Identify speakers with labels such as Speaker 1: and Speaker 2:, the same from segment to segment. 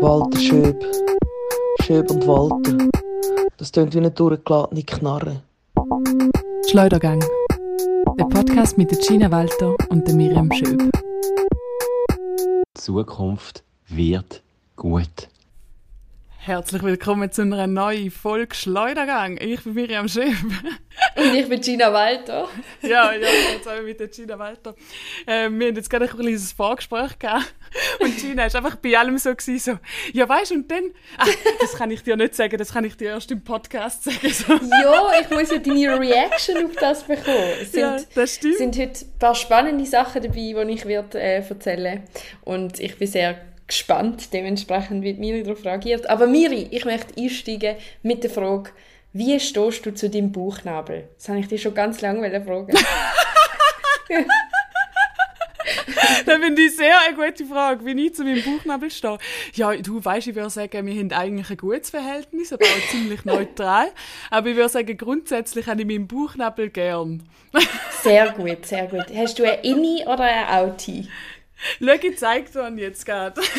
Speaker 1: Walter Schöb. Schöb und Walter. Das tönt wie eine durchgeladene Knarre.
Speaker 2: Schleudergang. Der Podcast mit der Gina Walter und der Miriam Schöb.
Speaker 3: Die Zukunft wird gut.
Speaker 2: Herzlich willkommen zu einer neuen Folge Schleudergang. Ich bin Miriam Schöb.
Speaker 4: Und ich bin Gina Walter.
Speaker 2: ja, ja, jetzt haben wir mit der Gina Walter. Äh, wir haben jetzt gerade ein kleines Vorgespräch gehabt. Und Gina war einfach bei allem so, gewesen, so ja, weißt du, und dann, ach, das kann ich dir nicht sagen, das kann ich dir erst im Podcast sagen. So.
Speaker 4: Ja, ich muss ja deine Reaction auf das bekommen. Es sind,
Speaker 2: Ja, das stimmt.
Speaker 4: sind heute ein paar spannende Sachen dabei, die ich werde, äh, erzählen Und ich bin sehr gespannt, dementsprechend, wie Miri darauf reagiert. Aber Miri, ich möchte einsteigen mit der Frage, wie stehst du zu deinem Bauchnabel? Das habe ich dir schon ganz lange fragen.
Speaker 2: Das finde ich sehr eine gute Frage, wie ich zu meinem Bauchnabel stehe. Ja, du weißt, ich würde sagen, wir haben eigentlich ein gutes Verhältnis, aber auch ziemlich neutral. Aber ich würde sagen, grundsätzlich habe ich meinen Bauchnabel gern.
Speaker 4: Sehr gut, sehr gut. Hast du ein Inni oder ein Outie?
Speaker 2: Schau, ich zeige dir jetzt gerade.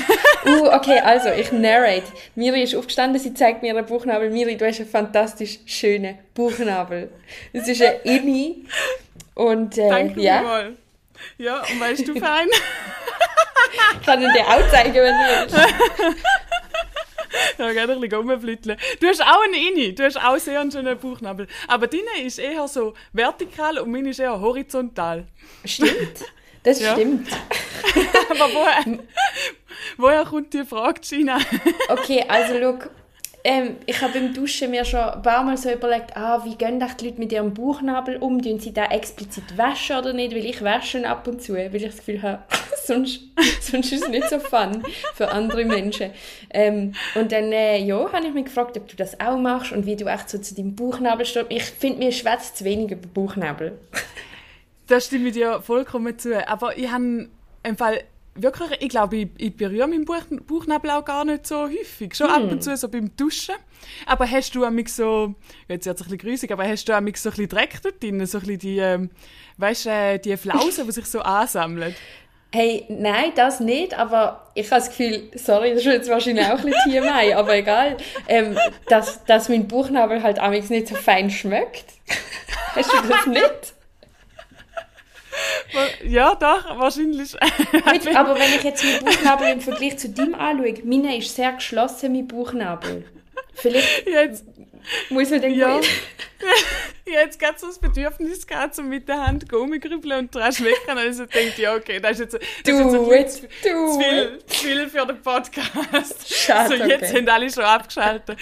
Speaker 4: Uh, okay, also ich narrate. Miri ist aufgestanden, sie zeigt mir ihren Bauchnabel. Miri, du hast einen fantastisch schönen Bauchnabel. Es ist ein Inni. Und äh,
Speaker 2: Danke
Speaker 4: ja,
Speaker 2: mal. Ja, und weißt du fein?
Speaker 4: ich kann ihn dir auch zeigen, wenn du willst.
Speaker 2: ja, gerne ein bisschen rumflütteln. Du hast auch einen Inni, du hast auch sehr einen schönen Bauchnabel. Aber deine ist eher so vertikal und meine ist eher horizontal.
Speaker 4: Stimmt, das
Speaker 2: Ja.
Speaker 4: stimmt.
Speaker 2: Aber woher, woher kommt die Frage, Gina?
Speaker 4: Okay, also schau, ähm, ich habe beim Duschen mir schon ein paar Mal so überlegt, ah, wie gehen die Leute mit ihrem Bauchnabel um? Tun sie da explizit waschen oder nicht? Weil ich wasche ab und zu, weil ich das Gefühl habe, sonst, sonst ist es nicht so fun für andere Menschen. Ähm, und dann, äh, ja, habe ich mich gefragt, ob du das auch machst und wie du echt so zu deinem Bauchnabel stehst. Ich finde, mir schwätzt zu wenig über Bauchnabel.
Speaker 2: Da stimme ich dir vollkommen zu. Aber ich habe im Fall wirklich, ich glaube, ich, ich berühre meinen Bauch, Bauchnabel auch gar nicht so häufig. Schon ab und zu so beim Duschen. Aber hast du amig so, jetzt wird es ein bisschen grusig, aber hast du amig so ein bisschen Dreck dort drin? So ein bisschen die, ähm, weißt du, äh, die Flausen, die sich so ansammeln?
Speaker 4: Hey, nein, das nicht, aber ich habe das Gefühl, sorry, das ist jetzt wahrscheinlich auch ein bisschen TMI, aber egal, ähm, dass, dass mein Bauchnabel halt amigs nicht so fein schmeckt. Hast du das nicht?
Speaker 2: Ja, doch, wahrscheinlich.
Speaker 4: Mit, aber wenn ich jetzt meinen Bauchnabel im Vergleich zu deinem anschaue, meiner ist sehr geschlossen, mein Bauchnabel. Vielleicht
Speaker 2: jetzt,
Speaker 4: muss man den
Speaker 2: ja.
Speaker 4: gut-
Speaker 2: jetzt geht so das Bedürfnis gehabt, so mit der Hand rumgrübeln und dran schmecken. Also denke ich, ja, okay, das ist jetzt, das ist jetzt ein
Speaker 4: it,
Speaker 2: zu viel, zu viel für den Podcast.
Speaker 4: Schade,
Speaker 2: so, jetzt
Speaker 4: okay.
Speaker 2: sind alle schon abgeschaltet.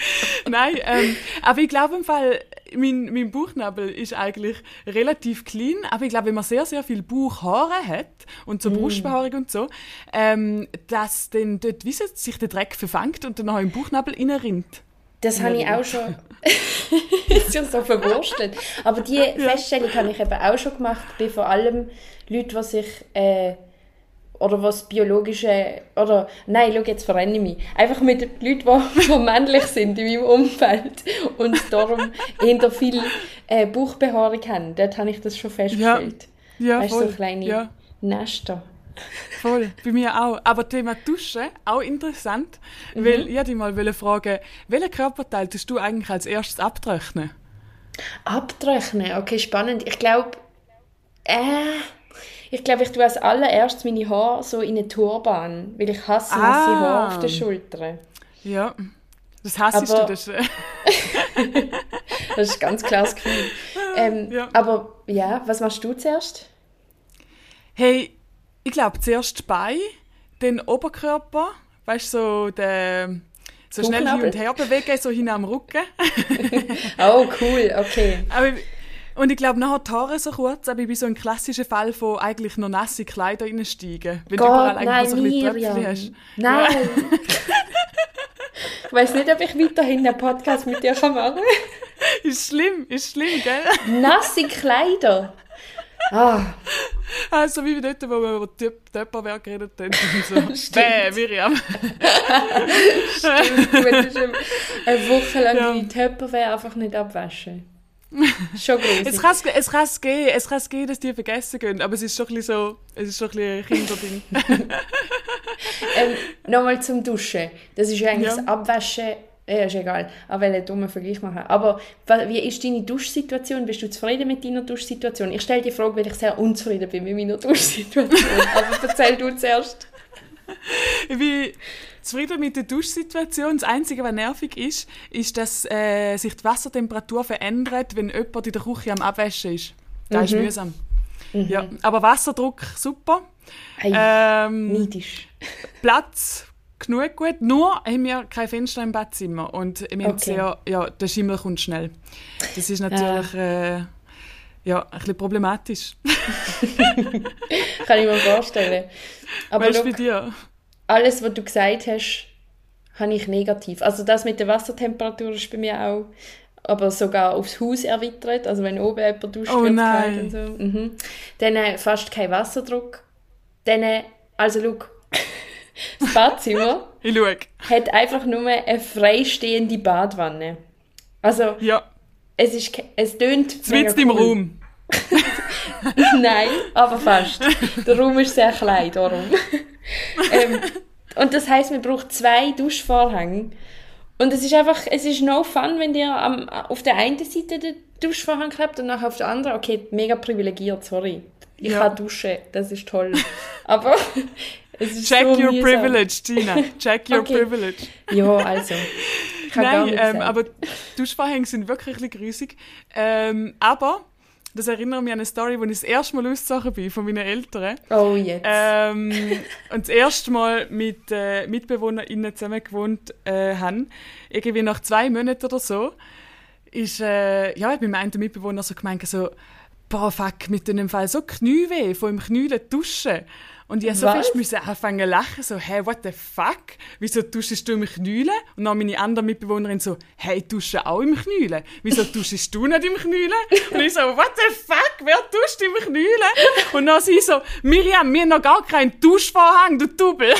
Speaker 2: Nein, ähm, aber ich glaube im Fall, mein, mein Bauchnabel ist eigentlich relativ clean, aber ich glaube, wenn man sehr, sehr viel Bauchhaare hat und
Speaker 4: Mm.
Speaker 2: so Brustbehaarung und so, ähm, dass dann dort, wie sich der Dreck verfängt und dann auch im Bauchnabel reinrinnt.
Speaker 4: Das habe ich auch schon. ist ja so verwurstelt. Aber die Feststellung habe ich eben auch schon gemacht bei vor allem Leuten, die sich. Äh, oder was biologische. Oder. Nein, schau, jetzt verrenne ich mich. Einfach mit Leuten, die, die männlich sind in meinem Umfeld und darum eher viel äh, Bauchbehaarung haben. Dort habe ich das schon festgestellt.
Speaker 2: Ja,
Speaker 4: weißt du,
Speaker 2: voll.
Speaker 4: so kleine
Speaker 2: Ja.
Speaker 4: Nester.
Speaker 2: Voll, bei mir auch. Aber Thema Duschen, auch interessant,
Speaker 4: Mhm.
Speaker 2: weil ich wollte dich mal wollte fragen, welchen Körperteil tust du eigentlich als erstes abtrocknen?
Speaker 4: Abtrocknen, okay, spannend. Ich glaube, äh, ich glaube, ich tue als allererstes meine Haare so in eine Turban, weil ich hasse nasse
Speaker 2: Ah.
Speaker 4: Haare auf den Schultern.
Speaker 2: Ja, das hassest
Speaker 4: Aber-
Speaker 2: du. Das, äh,
Speaker 4: Das ist ein ganz klares Gefühl. Ähm,
Speaker 2: Ja.
Speaker 4: Aber ja, was machst du zuerst?
Speaker 2: hey, ich glaube zuerst die Beine, dann Oberkörper, weißt du, so, der, so schnell hin und her bewegen, so hin am Rücken.
Speaker 4: Oh, cool, okay.
Speaker 2: Aber, und ich glaube, nachher die Haare so kurz, aber ich bin so ein klassischer Fall von eigentlich noch nasse Kleider reinsteigen. Wenn du überall
Speaker 4: Gott,
Speaker 2: eigentlich
Speaker 4: nein,
Speaker 2: so ein bisschen. Tröpfchen hast.
Speaker 4: Nein. ich weiß nicht, ob ich weiterhin einen Podcast mit dir machen kann.
Speaker 2: Ist schlimm, ist schlimm, gell?
Speaker 4: Nasse Kleider. Ah,
Speaker 2: Also wie dort, wo wir über Töp- Töpperwerk geredet haben. und So. Bäh, Miriam.
Speaker 4: stimmt. Du willst eine, Woche lang
Speaker 2: Ja.
Speaker 4: die Töpperware einfach nicht abwaschen. Schon gruselig.
Speaker 2: Es kann es, es kann es gehen, es kann es gehen, dass die vergessen gehen, aber es ist schon ein bisschen so, es ist schon ein bisschen Kinderding.
Speaker 4: ähm, Nochmal zum Duschen. Das ist eigentlich
Speaker 2: Ja.
Speaker 4: das Abwaschen. Ja, ist egal. Aber welchen dummen Vergleich machen. Aber wie ist deine Duschsituation? Bist du zufrieden mit deiner Duschsituation? Ich stelle die Frage, weil ich sehr unzufrieden bin mit meiner Duschsituation. Aber erzähl du zuerst.
Speaker 2: Ich bin zufrieden mit der Duschsituation. Das Einzige, was nervig ist, ist, dass äh, sich die Wassertemperatur verändert, wenn jemand in der Küche am Abwaschen ist. Das ist mühsam. Ja, aber Wasserdruck super.
Speaker 4: Hey,
Speaker 2: Ähm. Platz genug gut. Nur haben wir kein Fenster im Badzimmer und wir haben
Speaker 4: Okay.
Speaker 2: sehr, ja, der Schimmel kommt schnell. Das ist natürlich äh, ja, ein bisschen problematisch.
Speaker 4: Kann ich mir vorstellen. Aber
Speaker 2: du, bei dir?
Speaker 4: alles, was du gesagt hast, habe ich negativ. Also das mit der Wassertemperatur ist bei mir auch, aber sogar aufs Haus erweitert. Also wenn oben jemand duscht,
Speaker 2: Oh nein.
Speaker 4: und so. Mhm. Dann äh, fast kein Wasserdruck. Dann, äh, also look, das Badzimmer
Speaker 2: Ich schaue.
Speaker 4: hat einfach nur eine freistehende Badwanne. Also
Speaker 2: Ja,
Speaker 4: es ist, es tönt mega
Speaker 2: mitten im
Speaker 4: cool.
Speaker 2: Raum.
Speaker 4: Nein, aber fast. Der Raum ist sehr klein, darum. ähm, und das heißt, man braucht zwei Duschvorhänge. Und es ist einfach, es ist no fun, wenn dir am, auf der einen Seite der Duschvorhang klebt und nachher auf der anderen, okay, mega privilegiert, sorry. Ich
Speaker 2: Ja.
Speaker 4: kann duschen, das ist toll. Aber es
Speaker 2: Check
Speaker 4: so
Speaker 2: your
Speaker 4: mühsam.
Speaker 2: privilege, Gina. Check your
Speaker 4: Okay.
Speaker 2: privilege.
Speaker 4: Ja, also.
Speaker 2: Nein, ähm, aber Duschvorhänge sind wirklich ein bisschen grusig. Ähm, aber, das erinnert mich an eine Story, wo ich das erste Mal ausgezogen bin von meinen Eltern.
Speaker 4: Oh, jetzt.
Speaker 2: Ähm, und das erste Mal mit äh, MitbewohnerInnen zusammen gewohnt äh, haben. Irgendwie nach zwei Monaten oder so, ist, äh, ja, ich bin mit einem Mitbewohner so gemeint, so, boah, fuck, mit dem Fall so Knieweh, von im Knühlen duschen. Und ich so
Speaker 4: Was?
Speaker 2: fest müssen anfangen zu lachen, so, hey, what the fuck? Wieso duschst du im Knühlen? Und dann meine andere Mitbewohnerin so, hey, dusche auch im Knühlen. Wieso duschst du nicht im Knühlen? Und ich so, what the fuck? Wer duscht im Knühlen? Und dann sie so, Miriam, wir haben noch gar keinen Duschvorhang, du Double.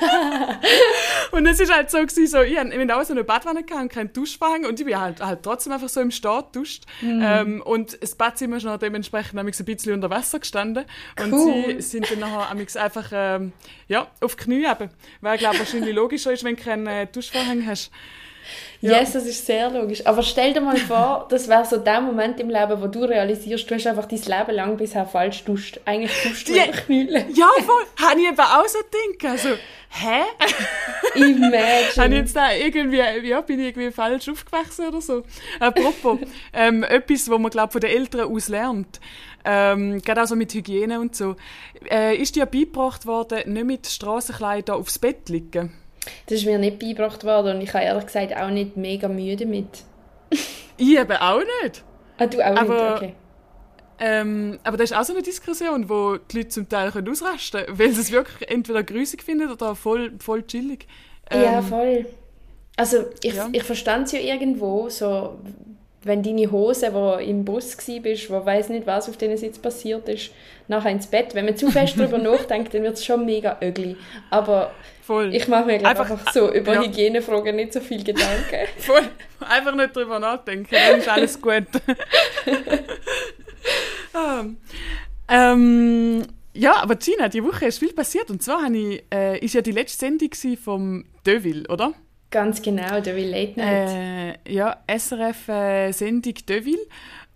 Speaker 2: und es ist halt so, gewesen, so ich habe auch so eine Badwanne gehabt und keinen Duschvorhang und ich bin halt, halt trotzdem einfach so im Start duscht. Ähm, und das Badzimmer ist noch dementsprechend nämlich ein bisschen unter Wasser gestanden. Und
Speaker 4: Cool.
Speaker 2: sie sind dann nachher amigs einfach ähm, ja, auf die Knie eben. Weil ich glaube, wahrscheinlich logischer ist, wenn du keinen äh, Duschvorhang hast. Ja.
Speaker 4: Yes, das ist sehr logisch. Aber stell dir mal vor, das wäre so der Moment im Leben, wo du realisierst, du hast einfach dein Leben lang bisher falsch duscht. Eigentlich duscht du
Speaker 2: Ja.
Speaker 4: Knüllen.
Speaker 2: Ja, voll. Habe ich eben auch so gedacht. Also, hä? Habe ich
Speaker 4: Imagine.
Speaker 2: jetzt da irgendwie, ja, bin ich irgendwie falsch aufgewachsen oder so? Apropos, ähm, etwas, wo man, glaube von den Eltern aus lernt, ähm, gerade auch so mit Hygiene und so, äh, ist dir beigebracht worden, nicht mit Strassenkleidern aufs Bett liegen?
Speaker 4: Das ist mir nicht beigebracht worden und ich habe ehrlich gesagt auch nicht mega Mühe damit.
Speaker 2: Ich eben auch nicht.
Speaker 4: Ah, du auch
Speaker 2: Aber-
Speaker 4: nicht? Okay.
Speaker 2: Ähm, aber das ist auch so eine Diskussion, wo die Leute zum Teil können ausrasten können, weil sie es wirklich entweder grusig finden oder voll, voll chillig.
Speaker 4: ja,
Speaker 2: Ähm,
Speaker 4: voll. Also ich,
Speaker 2: ja.
Speaker 4: ich verstand es ja irgendwo, so wenn deine Hose, wo im Bus bist, wo weiß nicht, was auf denen Sitz passiert ist, nachher ins Bett. Wenn man zu fest darüber nachdenkt, dann wird es schon mega ugly. Aber
Speaker 2: voll.
Speaker 4: ich mache mir
Speaker 2: Einfach-
Speaker 4: einfach, so über
Speaker 2: ja.
Speaker 4: Hygienefragen nicht so viel Gedanken.
Speaker 2: Voll. Einfach nicht drüber nachdenken, dann ist alles gut. Ah. ähm, ja, aber Gina, die Woche ist viel passiert. Und zwar ich, äh, ist ja die letzte Sendung vom Deville, oder?
Speaker 4: Ganz genau, der will Late Night.
Speaker 2: Äh, ja, SRF-Sendung Deville.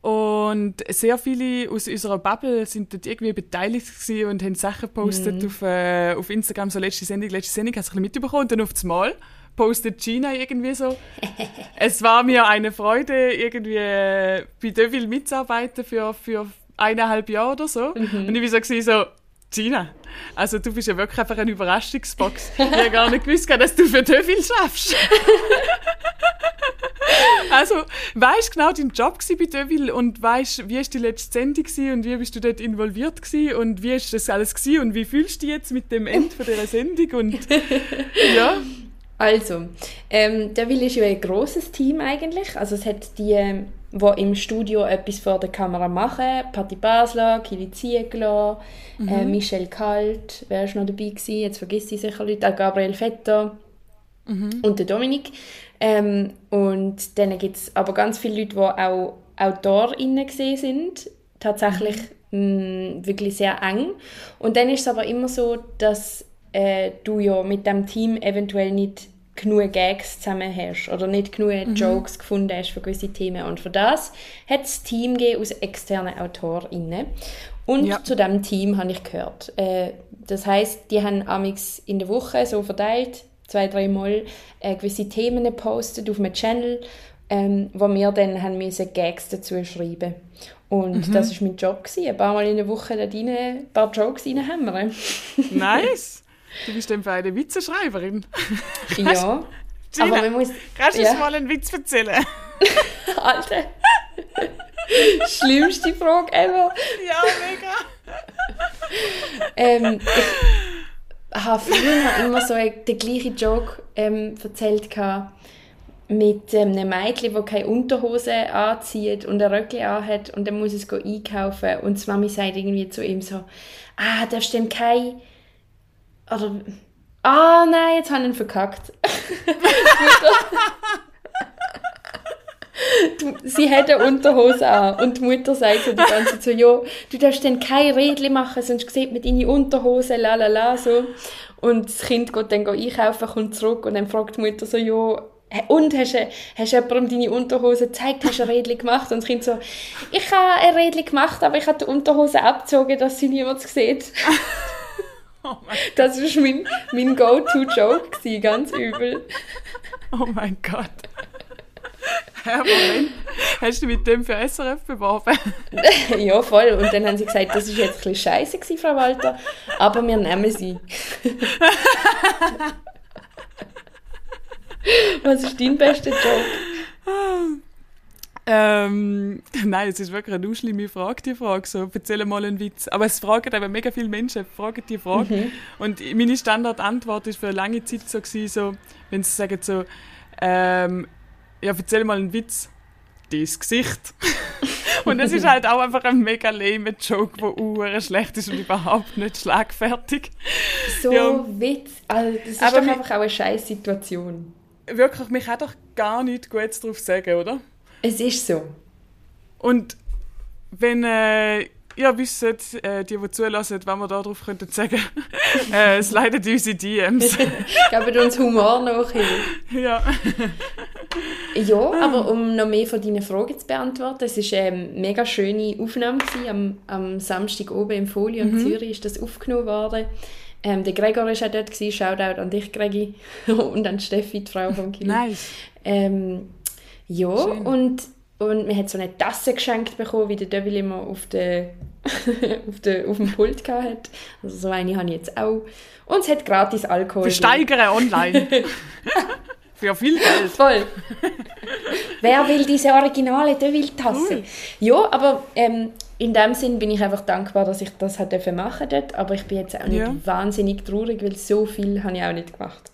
Speaker 2: Und sehr viele aus unserer Bubble sind dort irgendwie beteiligt gewesen und haben Sachen gepostet auf, äh, auf Instagram, so letzte Sendung, letzte Sendung, hast du ein bisschen mitbekommen. Und dann auf das Mal postet Gina irgendwie so. es war mir eine Freude, irgendwie bei Deville mitzuarbeiten für, für eineinhalb Jahre oder so. Und ich war so, Gina, also du bist ja wirklich einfach eine Überraschungsbox. Ich habe gar nicht gewusst, dass du für Deville schaffst. Also, weißt genau dein Job bei Deville und weißt, wie ist die letzte Sendung und wie bist du dort involviert und wie ist das alles gsi und wie fühlst du dich jetzt mit dem Ende von dieser Sendung und ja,
Speaker 4: Also, ähm, der Will ist ja ein grosses Team eigentlich. Also es hat die, die im Studio etwas vor der Kamera machen. Patti Basler, Kili Ziegler, äh, Michelle Kalt, wer ist noch dabei gewesen? Jetzt vergisst ich sicher Leute. Auch Gabriel Vetter und der Dominik. Ähm, und dann gibt es aber ganz viele Leute, die auch AutorInnen gesehen sind. Tatsächlich mh, wirklich sehr eng. Und dann ist es aber immer so, dass äh, du ja mit dem Team eventuell nicht genug Gags zusammen hast oder nicht genug Jokes gefunden hast für gewisse Themen. Und für das hat es Team gegeben aus externen AutorInnen. Und
Speaker 2: Ja.
Speaker 4: zu diesem Team habe ich gehört. Äh, das heißt, die haben amix in der Woche so verteilt, zwei, dreimal äh, gewisse Themen gepostet auf einem Channel, ähm, wo wir dann haben müssen Gags dazu schreiben Und das war mein Job. Gewesen. Ein paar Mal in der Woche da rein, ein paar Jokes reinhämmern.
Speaker 2: Nice. Du bist für eine Witzeschreiberin.
Speaker 4: ja.
Speaker 2: Gina,
Speaker 4: Aber man muss...
Speaker 2: kannst du
Speaker 4: ja.
Speaker 2: mal einen Witz erzählen?
Speaker 4: Alter. Schlimmste Frage ever.
Speaker 2: ja, mega.
Speaker 4: Ähm, ich habe früher immer so den gleichen Joke ähm, erzählt gehabt mit ähm, einem Mädchen, das keine Unterhose anzieht und ein Röckchen anhat und dann muss es einkaufen und die Mami sagt irgendwie zu ihm so, ah, darfst du denn kein... Oder... Ah, nein, jetzt habe ich ihn verkackt. Sie hat eine Unterhose an und die Mutter sagt so die ganze Zeit so, ja, du darfst dann kein Rädchen machen, sonst sieht man deine Unterhose, la so. Und das Kind geht dann einkaufen, kommt zurück und dann fragt die Mutter so, ja, «Hä, und hast du, hast du jemandem deine Unterhose gezeigt, hast du ein Rädchen gemacht? Und das Kind so, ich habe ein Rädchen gemacht, aber ich habe die Unterhose abgezogen, dass sie niemand sieht.
Speaker 2: Oh
Speaker 4: Das war mein, mein Go-To-Joke, ganz übel.
Speaker 2: oh mein Gott. Herr Moment, hast du mit dem für SRF beworben?
Speaker 4: ja, voll. Und dann haben sie gesagt, das ist jetzt ein bisschen scheiße gewesen, Frau Walter, aber wir nehmen sie. Was ist dein bester Joke?
Speaker 2: Ähm, nein, es ist wirklich eine schlimme Frage, die Frage. So, erzähl mal einen Witz. Aber es fragen eben mega viele Menschen, fragen die Frage. Und meine Standardantwort ist für eine lange Zeit so, gewesen, so wenn sie sagen so, ähm, ja, erzähl mal einen Witz. Das Gesicht. und das ist halt auch einfach ein mega lame Joke, der uhr schlecht ist und überhaupt nicht schlagfertig.
Speaker 4: So
Speaker 2: Ja.
Speaker 4: Witz. Also, das ist
Speaker 2: Aber
Speaker 4: doch einfach auch eine scheiß Situation.
Speaker 2: Wirklich, mich kann doch gar nichts Gutes drauf sagen, oder?
Speaker 4: Es ist so.
Speaker 2: Und wenn äh, ihr wisst, äh, die, die zulassen, was wir da drauf könnten sagen, äh, es leidet unsere DMs.
Speaker 4: Geben uns Humor nachher.
Speaker 2: ja.
Speaker 4: Ja, aber um noch mehr von deinen Fragen zu beantworten, es war eine mega schöne Aufnahme. Gewesen. Am, am Samstag oben im Folio in Zürich ist das aufgenommen worden. Ähm, der Gregor war auch dort, gewesen. Shoutout an dich, Gregi. und an Steffi, die Frau von Kili.
Speaker 2: Nice.
Speaker 4: Ähm, ja,
Speaker 2: Schön.
Speaker 4: und, und man hat so eine Tasse geschenkt bekommen, wie der Devil immer auf, der, auf, der, auf dem Pult hatte. Also so eine habe ich jetzt auch. Und es hat gratis Alkohol.
Speaker 2: Wir steigern online. Für viel Geld.
Speaker 4: Voll. Wer will diese originale Deville-Tasse?
Speaker 2: Cool.
Speaker 4: Ja, aber ähm, in dem Sinn bin ich einfach dankbar, dass ich das machen dort. Aber ich bin jetzt auch nicht
Speaker 2: Ja.
Speaker 4: wahnsinnig traurig, weil so viel habe ich auch nicht gemacht.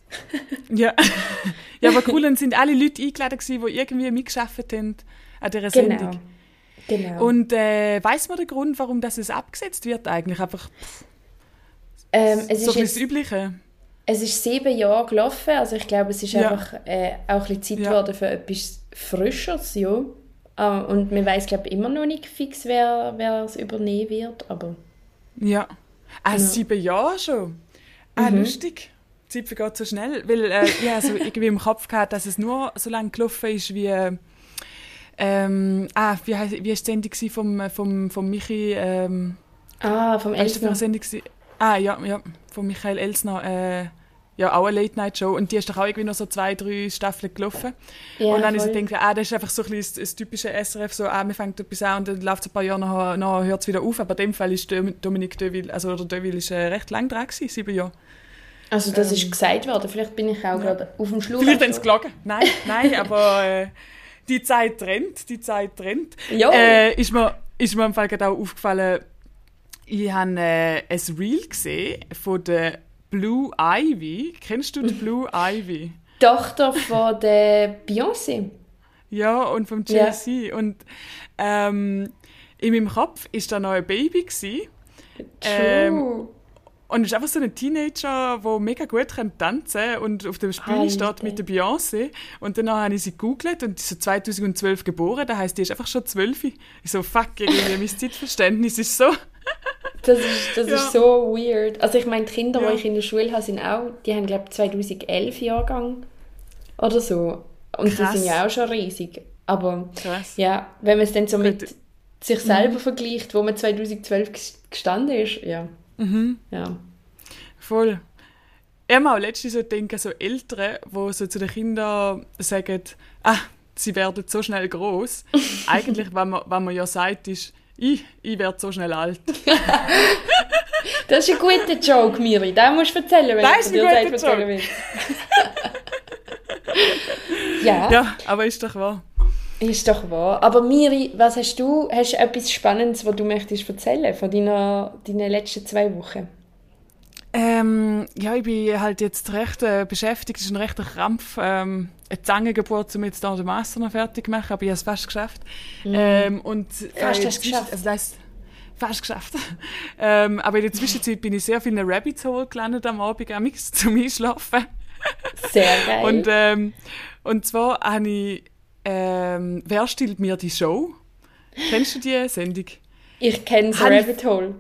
Speaker 2: Ja. ja, aber cool, dann sind alle Leute eingeladen gewesen, die irgendwie mitgeschafft haben an dieser Sendung.
Speaker 4: Genau. Genau.
Speaker 2: Und äh, weiß man den Grund, warum das es abgesetzt wird eigentlich? Einfach
Speaker 4: ähm, es,
Speaker 2: so
Speaker 4: ist
Speaker 2: ein bisschen das
Speaker 4: jetzt,
Speaker 2: Übliche.
Speaker 4: es ist sieben Jahre gelaufen, also ich glaube, es ist
Speaker 2: Ja.
Speaker 4: einfach äh, auch ein bisschen Zeit
Speaker 2: Ja.
Speaker 4: geworden für etwas Frischeres, ja. Ah, und man weiß glaube ich, immer noch nicht fix, wer, wer es übernehmen wird, aber
Speaker 2: Ja. Ah,
Speaker 4: Ja.
Speaker 2: sieben Jahre schon. Ah, lustig. Die Zeit vergeht so schnell. Weil äh, ich habe so irgendwie im Kopf gehabt, dass es nur so lange gelaufen ist wie. Ähm, ah, wie, heisst, wie ist die Sendung vom, vom, vom Michi? Ähm,
Speaker 4: ah, vom Elsner.
Speaker 2: Sendung? Ah, ja, ja, von Michael Elsner. Äh, ja, auch eine Late-Night-Show. Und die ist doch auch irgendwie noch so zwei, drei Staffeln gelaufen.
Speaker 4: Ja,
Speaker 2: und dann ist
Speaker 4: voll.
Speaker 2: ich gedacht, ah, das ist einfach so ein bisschen das, das typische SRF, so, ah, wir fangen etwas an und dann läuft es ein paar Jahre nachher, nachher hört es wieder auf. Aber in dem Fall ist Dom- Dominique Deville, also oder Deville ist äh, recht lang dran gewesen, sieben Jahre.
Speaker 4: Also das ist gesagt worden, vielleicht bin ich auch gerade auf dem Schluss.
Speaker 2: Ähm, Vielleicht haben sie gelogen. Nein, nein, aber äh, die Zeit trennt, die Zeit trennt.
Speaker 4: Ja.
Speaker 2: Äh, ist, mir, ist mir im Fall gerade auch aufgefallen, ich habe äh, ein Reel gesehen von der Blue Ivy. Kennst du die Blue Ivy?
Speaker 4: Tochter von der Beyoncé.
Speaker 2: Ja, und vom
Speaker 4: Ja.
Speaker 2: Jay-Z. Und ähm, in meinem Kopf ist da noch ein Baby. Gewesen. Ähm,
Speaker 4: True.
Speaker 2: Und es ist einfach so ein Teenager, der mega gut tanzen kann und auf der Bühne
Speaker 4: Alter.
Speaker 2: steht mit der Beyoncé. Und dann habe ich sie gegoogelt und die ist so 2012 geboren, das heisst, die ist einfach schon 12. Ich so, fuck, irgendwie mein Zeitverständnis ist so...
Speaker 4: Das ist, das
Speaker 2: Ja.
Speaker 4: ist so weird. Also ich meine, die Kinder,
Speaker 2: Ja.
Speaker 4: die ich in der Schule habe, sind auch, die haben glaube ich 2011 Jahrgang oder so. Und
Speaker 2: Krass.
Speaker 4: die sind ja auch schon riesig. Aber
Speaker 2: Krass.
Speaker 4: ja, wenn man es dann so mit
Speaker 2: Gut.
Speaker 4: sich selber vergleicht, wo man 2012 ges- gestanden ist, ja.
Speaker 2: Mhm.
Speaker 4: ja.
Speaker 2: Voll. Ich habe auch letztens so denken, so Eltern, die so zu den Kindern sagen, ah, sie werden so schnell groß. Eigentlich, was man, was man ja sagt, ist, ich, ich werde so schnell alt.
Speaker 4: Das ist ein guter Joke, Miri. Den musst du erzählen, wenn
Speaker 2: Das ist
Speaker 4: dir erzählen will. ja,
Speaker 2: Ja, aber ist doch wahr.
Speaker 4: Ist doch wahr. Aber Miri, was hast du? Hast du etwas Spannendes, was du möchtest erzählen von deiner, deinen letzten zwei Wochen?
Speaker 2: Ähm, ja, ich bin halt jetzt recht äh, beschäftigt. Es ist ein rechter Krampf. Ähm, eine Zangengeburt, um jetzt da den Master noch fertig zu machen, aber ich habe es fast geschafft. Ähm, und,
Speaker 4: Mhm. Fast hast du geschafft.
Speaker 2: Also das heisst, fast geschafft. ähm, aber in der Zwischenzeit bin ich sehr viel in einem Rabbit Hole gelandet am Abend, amigs zum Einschlafen.
Speaker 4: Sehr geil.
Speaker 2: Und, ähm, und zwar habe ich ähm, «Wer stiehlt mir die Show?» Kennst du die Sendung?
Speaker 4: ich kenne
Speaker 2: ich-
Speaker 4: Rabbit Hole.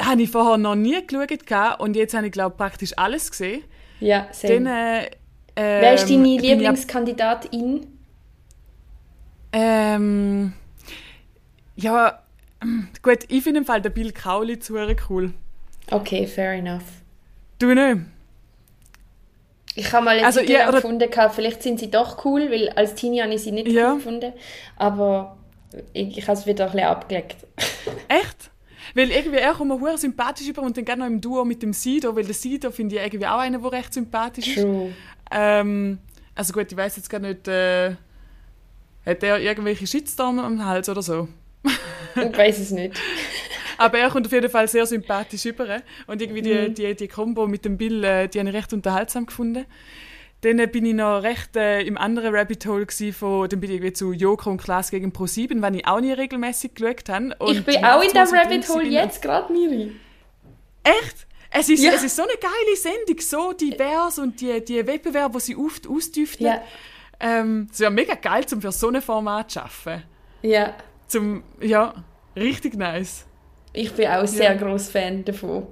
Speaker 2: Habe ich vorher noch nie geschaut und jetzt habe ich, glaube praktisch alles gesehen.
Speaker 4: Ja,
Speaker 2: Dann,
Speaker 4: sehr.
Speaker 2: äh,
Speaker 4: Wer ist
Speaker 2: ähm,
Speaker 4: deine Lieblingskandidatin?
Speaker 2: Ähm, ja, gut, ich finde im Fall den Bill zu cool.
Speaker 4: Okay, fair enough.
Speaker 2: Du nicht?
Speaker 4: Ich habe mal eine
Speaker 2: Also,
Speaker 4: Zeit
Speaker 2: ja,
Speaker 4: gefunden, vielleicht sind sie doch cool, weil als Teenie habe ich sie nicht
Speaker 2: Ja.
Speaker 4: cool gefunden. Aber ich, ich habe es wieder ein bisschen abgelegt.
Speaker 2: Echt? Weil irgendwie er kommt mir sympathisch über und dann gerne noch im Duo mit dem Sido, weil der Sido finde ich irgendwie auch einer, der recht sympathisch ist.
Speaker 4: True.
Speaker 2: Ähm, also gut, ich weiß jetzt gar nicht, äh, hat er irgendwelche Shitstorm am Hals oder so?
Speaker 4: Ich weiß es nicht.
Speaker 2: Aber er kommt auf jeden Fall sehr sympathisch über. Und irgendwie die,
Speaker 4: Mhm.
Speaker 2: die, die Kombo mit dem Bill, äh, die habe ich recht unterhaltsam gefunden. Dann bin ich noch recht äh, im anderen Rabbit Hole gewesen, von, dann bin ich irgendwie zu Joko und Klaas gegen Pro7, wenn ich auch nie regelmäßig geschaut habe. Und
Speaker 4: ich bin auch in
Speaker 2: Weihnachtsmusik
Speaker 4: Rabbit Hole jetzt gerade, Miri.
Speaker 2: Echt? Es ist,
Speaker 4: Ja.
Speaker 2: es ist so eine geile Sendung, so divers und die, die Wettbewerbe, die sie oft austüfteln.
Speaker 4: Ja.
Speaker 2: Ähm, es wäre mega geil, um für so ein Format zu arbeiten.
Speaker 4: Ja,
Speaker 2: Zum, ja, richtig nice.
Speaker 4: Ich bin auch sehr
Speaker 2: Ja.
Speaker 4: groß Fan davon.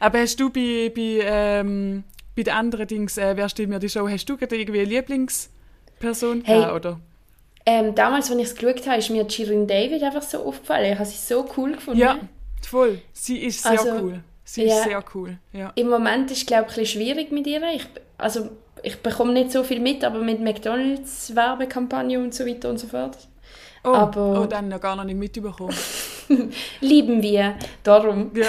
Speaker 2: Aber hast du bei, bei, ähm, bei den anderen Dings, äh, wer stimmt mir die Show, hast du gerade irgendwie eine Lieblingsperson
Speaker 4: Hey.
Speaker 2: gehabt, oder?
Speaker 4: Ähm, damals, als ich es geschaut habe, ist mir Shirin David einfach so aufgefallen. Ich habe sie so cool gefunden.
Speaker 2: Ja, voll. Sie ist sehr
Speaker 4: Also,
Speaker 2: cool. Sie
Speaker 4: ja.
Speaker 2: ist sehr cool, ja.
Speaker 4: Im Moment ist es, glaube ich, ein bisschen schwierig mit ihr. Ich, also, ich bekomme nicht so viel mit, aber mit McDonalds Werbekampagne und so weiter und so fort.
Speaker 2: Oh,
Speaker 4: Aber-
Speaker 2: oh dann noch gar noch nicht mitbekommen.
Speaker 4: Lieben wir, darum.
Speaker 2: ja.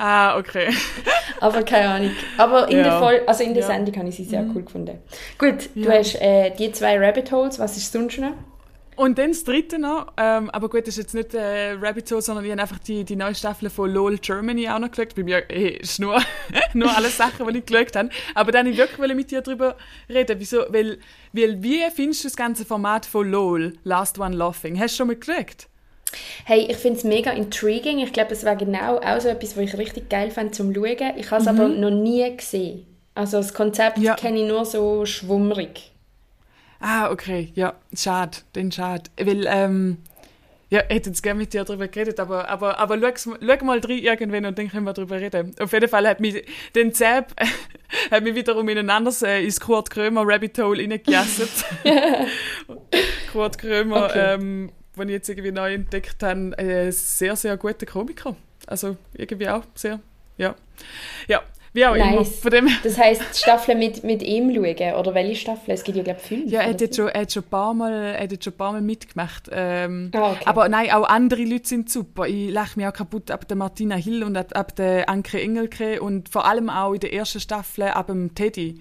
Speaker 2: Ah, okay.
Speaker 4: Aber keine Ahnung. Aber in
Speaker 2: Ja.
Speaker 4: der, Vol also in der
Speaker 2: Ja. Mhm.
Speaker 4: Sendung habe ich sie sehr cool gefunden. Gut, du hast äh, die zwei Rabbit Holes. Was ist sonst noch?
Speaker 2: Und dann das dritte noch, ähm, aber gut, das ist jetzt nicht äh, Rabbit Hole, sondern ich habe einfach die, die neue Staffel von LOL Germany auch noch geschaut. Bei mir eh, ist nur, nur alles Sachen, die ich geschaut habe. Aber dann wollte ich wirklich mit dir darüber reden. Wieso? Weil, weil wie findest du das ganze Format von LOL, Last One Laughing? Hast du schon mal geschaut?
Speaker 4: Hey, ich finde es mega intriguing. Ich glaube, es wäre genau auch so etwas, was ich richtig geil fände zum Schauen. Ich habe es aber noch nie gesehen. Also das Konzept
Speaker 2: Mhm. Ja.
Speaker 4: kenne ich nur so schwummrig.
Speaker 2: Ah, okay, ja, schade, dann schade. Weil, ähm, ja, ich hätte jetzt gerne mit dir darüber geredet, aber, aber, aber schau's mal- schau mal rein irgendwann und dann können wir darüber reden. Auf jeden Fall hat mich, den Zap hat mich wiederum in ein anderes, äh, ins Kurt Krömer Rabbit Hole reingejasset. Kurt Krömer,
Speaker 4: Okay.
Speaker 2: ähm, den ich jetzt irgendwie neu entdeckt habe, äh, sehr, sehr guter Komiker. Also irgendwie auch sehr, ja. Ja, wie auch immer.
Speaker 4: Nice.
Speaker 2: Dem,
Speaker 4: Das heisst, die Staffel mit, mit ihm schauen. Oder welche Staffel? Es gibt ja, glaube ich, fünf.
Speaker 2: Ja, er hat jetzt schon, er hat schon ein paar Mal, er hat schon paar Mal mitgemacht. Ähm,
Speaker 4: Ah, okay.
Speaker 2: Aber nein, auch andere Leute sind super. Ich lache mich auch kaputt ab der Martina Hill und ab, ab der Anke Engelke und vor allem auch in der ersten Staffel ab dem Teddy.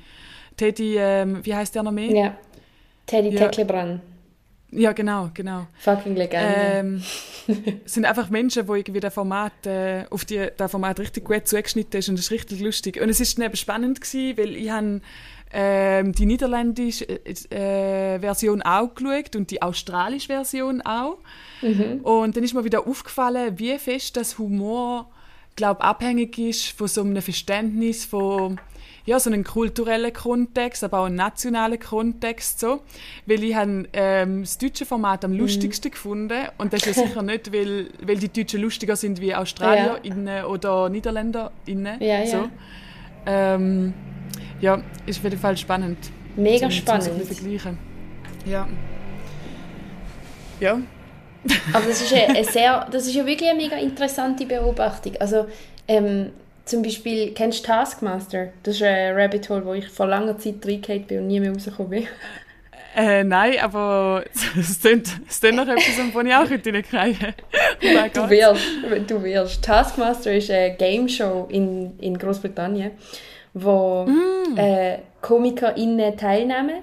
Speaker 2: Teddy, ähm, wie heißt der noch mehr?
Speaker 4: Ja. Teddy
Speaker 2: Ja.
Speaker 4: Tecklebrand.
Speaker 2: Ja, genau, genau.
Speaker 4: Fucking Legende.
Speaker 2: Ähm, es sind einfach Menschen, die irgendwie das Format, äh, auf die, das Format richtig gut zugeschnitten ist und es ist richtig lustig. Und es ist dann eben spannend gewesen, weil ich habe ähm, die niederländische äh, Version auch geschaut und die australische Version auch. Und dann ist mir wieder aufgefallen, wie fest das Humor glaube abhängig ist von so einem Verständnis von ja, so einen kulturellen Kontext, aber auch einen nationalen Kontext. So. Weil ich habe ähm, das deutsche Format am lustigsten gefunden. Und das ist ja sicher nicht, weil, weil die Deutschen lustiger sind wie Australier innen oder Niederländer innen.
Speaker 4: Ja, ja.
Speaker 2: So. Ähm, ja, ist auf jeden Fall spannend.
Speaker 4: Mega
Speaker 2: zum- zum
Speaker 4: spannend.
Speaker 2: bisschen vergleichen. Ja. Ja.
Speaker 4: Aber das ist, eine, eine sehr, das ist ja wirklich eine mega interessante Beobachtung. Also, ähm, zum Beispiel, kennst du Taskmaster? Das ist ein Rabbit Hole, wo ich vor langer Zeit reingehauen bin und nie mehr rausgekommen bin.
Speaker 2: Äh, nein, aber es klingt nach etwas, wo ich auch. Oh mein
Speaker 4: Du
Speaker 2: Gott.
Speaker 4: wirst, du wirst. Taskmaster ist eine Game Show in, in Großbritannien, wo
Speaker 2: Mm.
Speaker 4: äh, KomikerInnen teilnehmen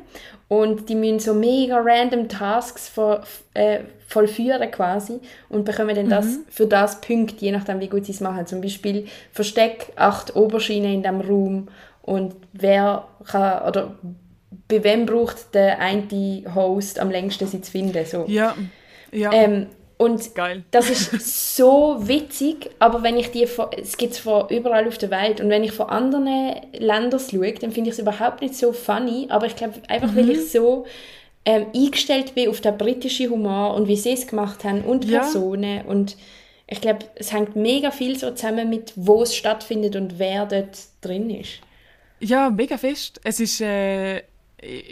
Speaker 4: und die müssen so mega random Tasks voll, äh, vollführen quasi und bekommen dann das,
Speaker 2: Mhm.
Speaker 4: für das Punkte, je nachdem wie gut sie es machen. Zum Beispiel Versteck acht Oberschienen in dem Raum und wer kann, oder bei wem braucht der eine Host am längsten sie zu finden. So.
Speaker 2: Ja, ja,
Speaker 4: Ähm, und
Speaker 2: geil.
Speaker 4: das ist so witzig, aber wenn ich die von, es gibt es von überall auf der Welt und wenn ich von anderen Ländern schaue, dann finde ich es überhaupt nicht so funny, aber ich glaube einfach, weil ich so ähm, eingestellt bin auf den britischen Humor und wie sie es gemacht haben und
Speaker 2: Ja.
Speaker 4: Personen und ich glaube, es hängt mega viel so zusammen mit, wo es stattfindet und wer dort drin ist.
Speaker 2: Ja, mega fest. Es ist, äh, ich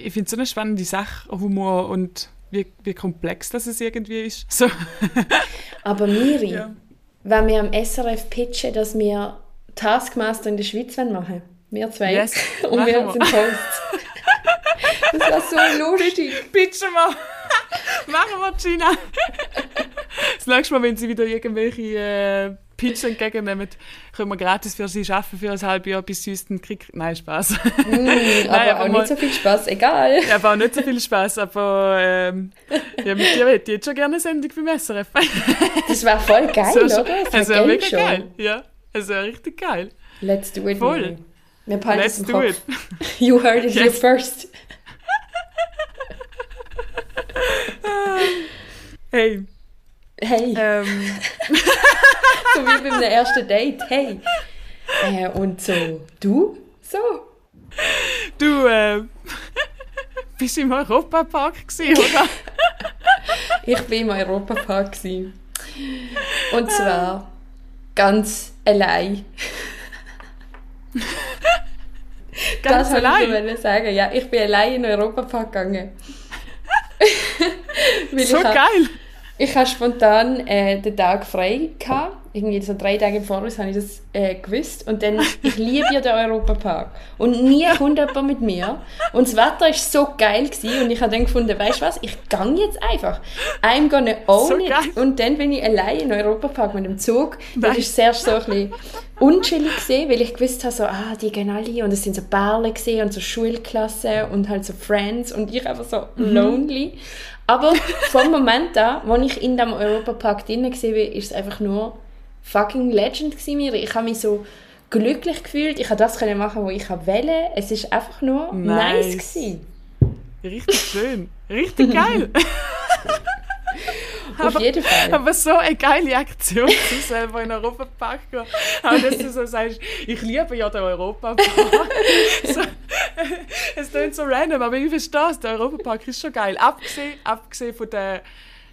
Speaker 2: ich finde es so eine spannende Sache, Humor und wie, wie komplex das es irgendwie ist. So.
Speaker 4: Aber Miri,
Speaker 2: Ja.
Speaker 4: wenn wir am SRF pitchen, dass wir Taskmaster in der Schweiz machen wir zwei.
Speaker 2: Yes,
Speaker 4: Und wir. sind Hosts. Das war so lustig.
Speaker 2: Pitchen wir! Machen wir, Gina! Das nächste Mal, wenn sie wieder irgendwelche äh, Pitch entgegennehmen, können wir gratis für sie arbeiten für ein halbes Jahr, bis sie uns den Krieg... Nein, Spaß.
Speaker 4: Mm, aber
Speaker 2: aber
Speaker 4: auch
Speaker 2: mal-
Speaker 4: nicht so viel Spaß, egal.
Speaker 2: Ich habe auch nicht so viel Spaß, aber ähm, ja, mit dir hätte ich jetzt schon gerne eine Sendung beim SRF.
Speaker 4: Das war voll geil,
Speaker 2: So,
Speaker 4: oder? Das
Speaker 2: Also
Speaker 4: war
Speaker 2: mega
Speaker 4: Show.
Speaker 2: geil. Ja, also richtig geil.
Speaker 4: Let's do it.
Speaker 2: Voll.
Speaker 4: Wir
Speaker 2: Let's do
Speaker 4: Kopf.
Speaker 2: it.
Speaker 4: You heard it here
Speaker 2: Yes.
Speaker 4: first.
Speaker 2: Hey,
Speaker 4: Hey,
Speaker 2: ähm,
Speaker 4: beim ersten Date. Hey. Äh, und so, du? So.
Speaker 2: du äh, bist im Europapark gewesen, oder?
Speaker 4: Ich war im Europapark. gewesen. Und zwar ganz allein.
Speaker 2: Ganz
Speaker 4: das wollte ich
Speaker 2: allein.
Speaker 4: dir sagen. Ja, ich bin allein in den Europapark gegangen.
Speaker 2: So
Speaker 4: ich hab-
Speaker 2: geil.
Speaker 4: Ich hatte spontan äh, den Tag frei. Gehabt. Irgendwie so drei Tage im Voraus habe ich das äh, gewusst. Und dann, ich liebe ja den Europapark. Und nie kommt jemand mit mir. Und das Wetter war so geil. Gewesen. Und ich habe dann gefunden, weißt du was, ich gehe jetzt einfach. I'm gonna own
Speaker 2: So
Speaker 4: it.
Speaker 2: geil.
Speaker 4: Und dann bin ich allein in den Europapark mit dem Zug. Das ist zuerst so ein bisschen unchillig gesehen, weil ich gewusst habe, so, ah, die gehen alle. Und es sind so Perlen gesehen und so Schulklassen und halt so Friends. Und ich einfach so
Speaker 2: Mhm.
Speaker 4: lonely. Aber vom Moment an, wo ich in dem Europapark drin war, ist es einfach nur fucking Legend mir. Ich habe mich so glücklich gefühlt. Ich habe das können machen, was ich wollte. Es ist einfach nur nice,
Speaker 2: Nice.
Speaker 4: gewesen.
Speaker 2: Richtig schön. Richtig geil.
Speaker 4: Auf jeden Fall.
Speaker 2: Aber so eine geile Aktion, zu selber in den Europapark gehen. Aber dass du so sagst, ich liebe ja den Europapark. so, es klingt so random, aber ich verstehe es, der Europapark ist schon geil. Abgesehen, abgesehen von den,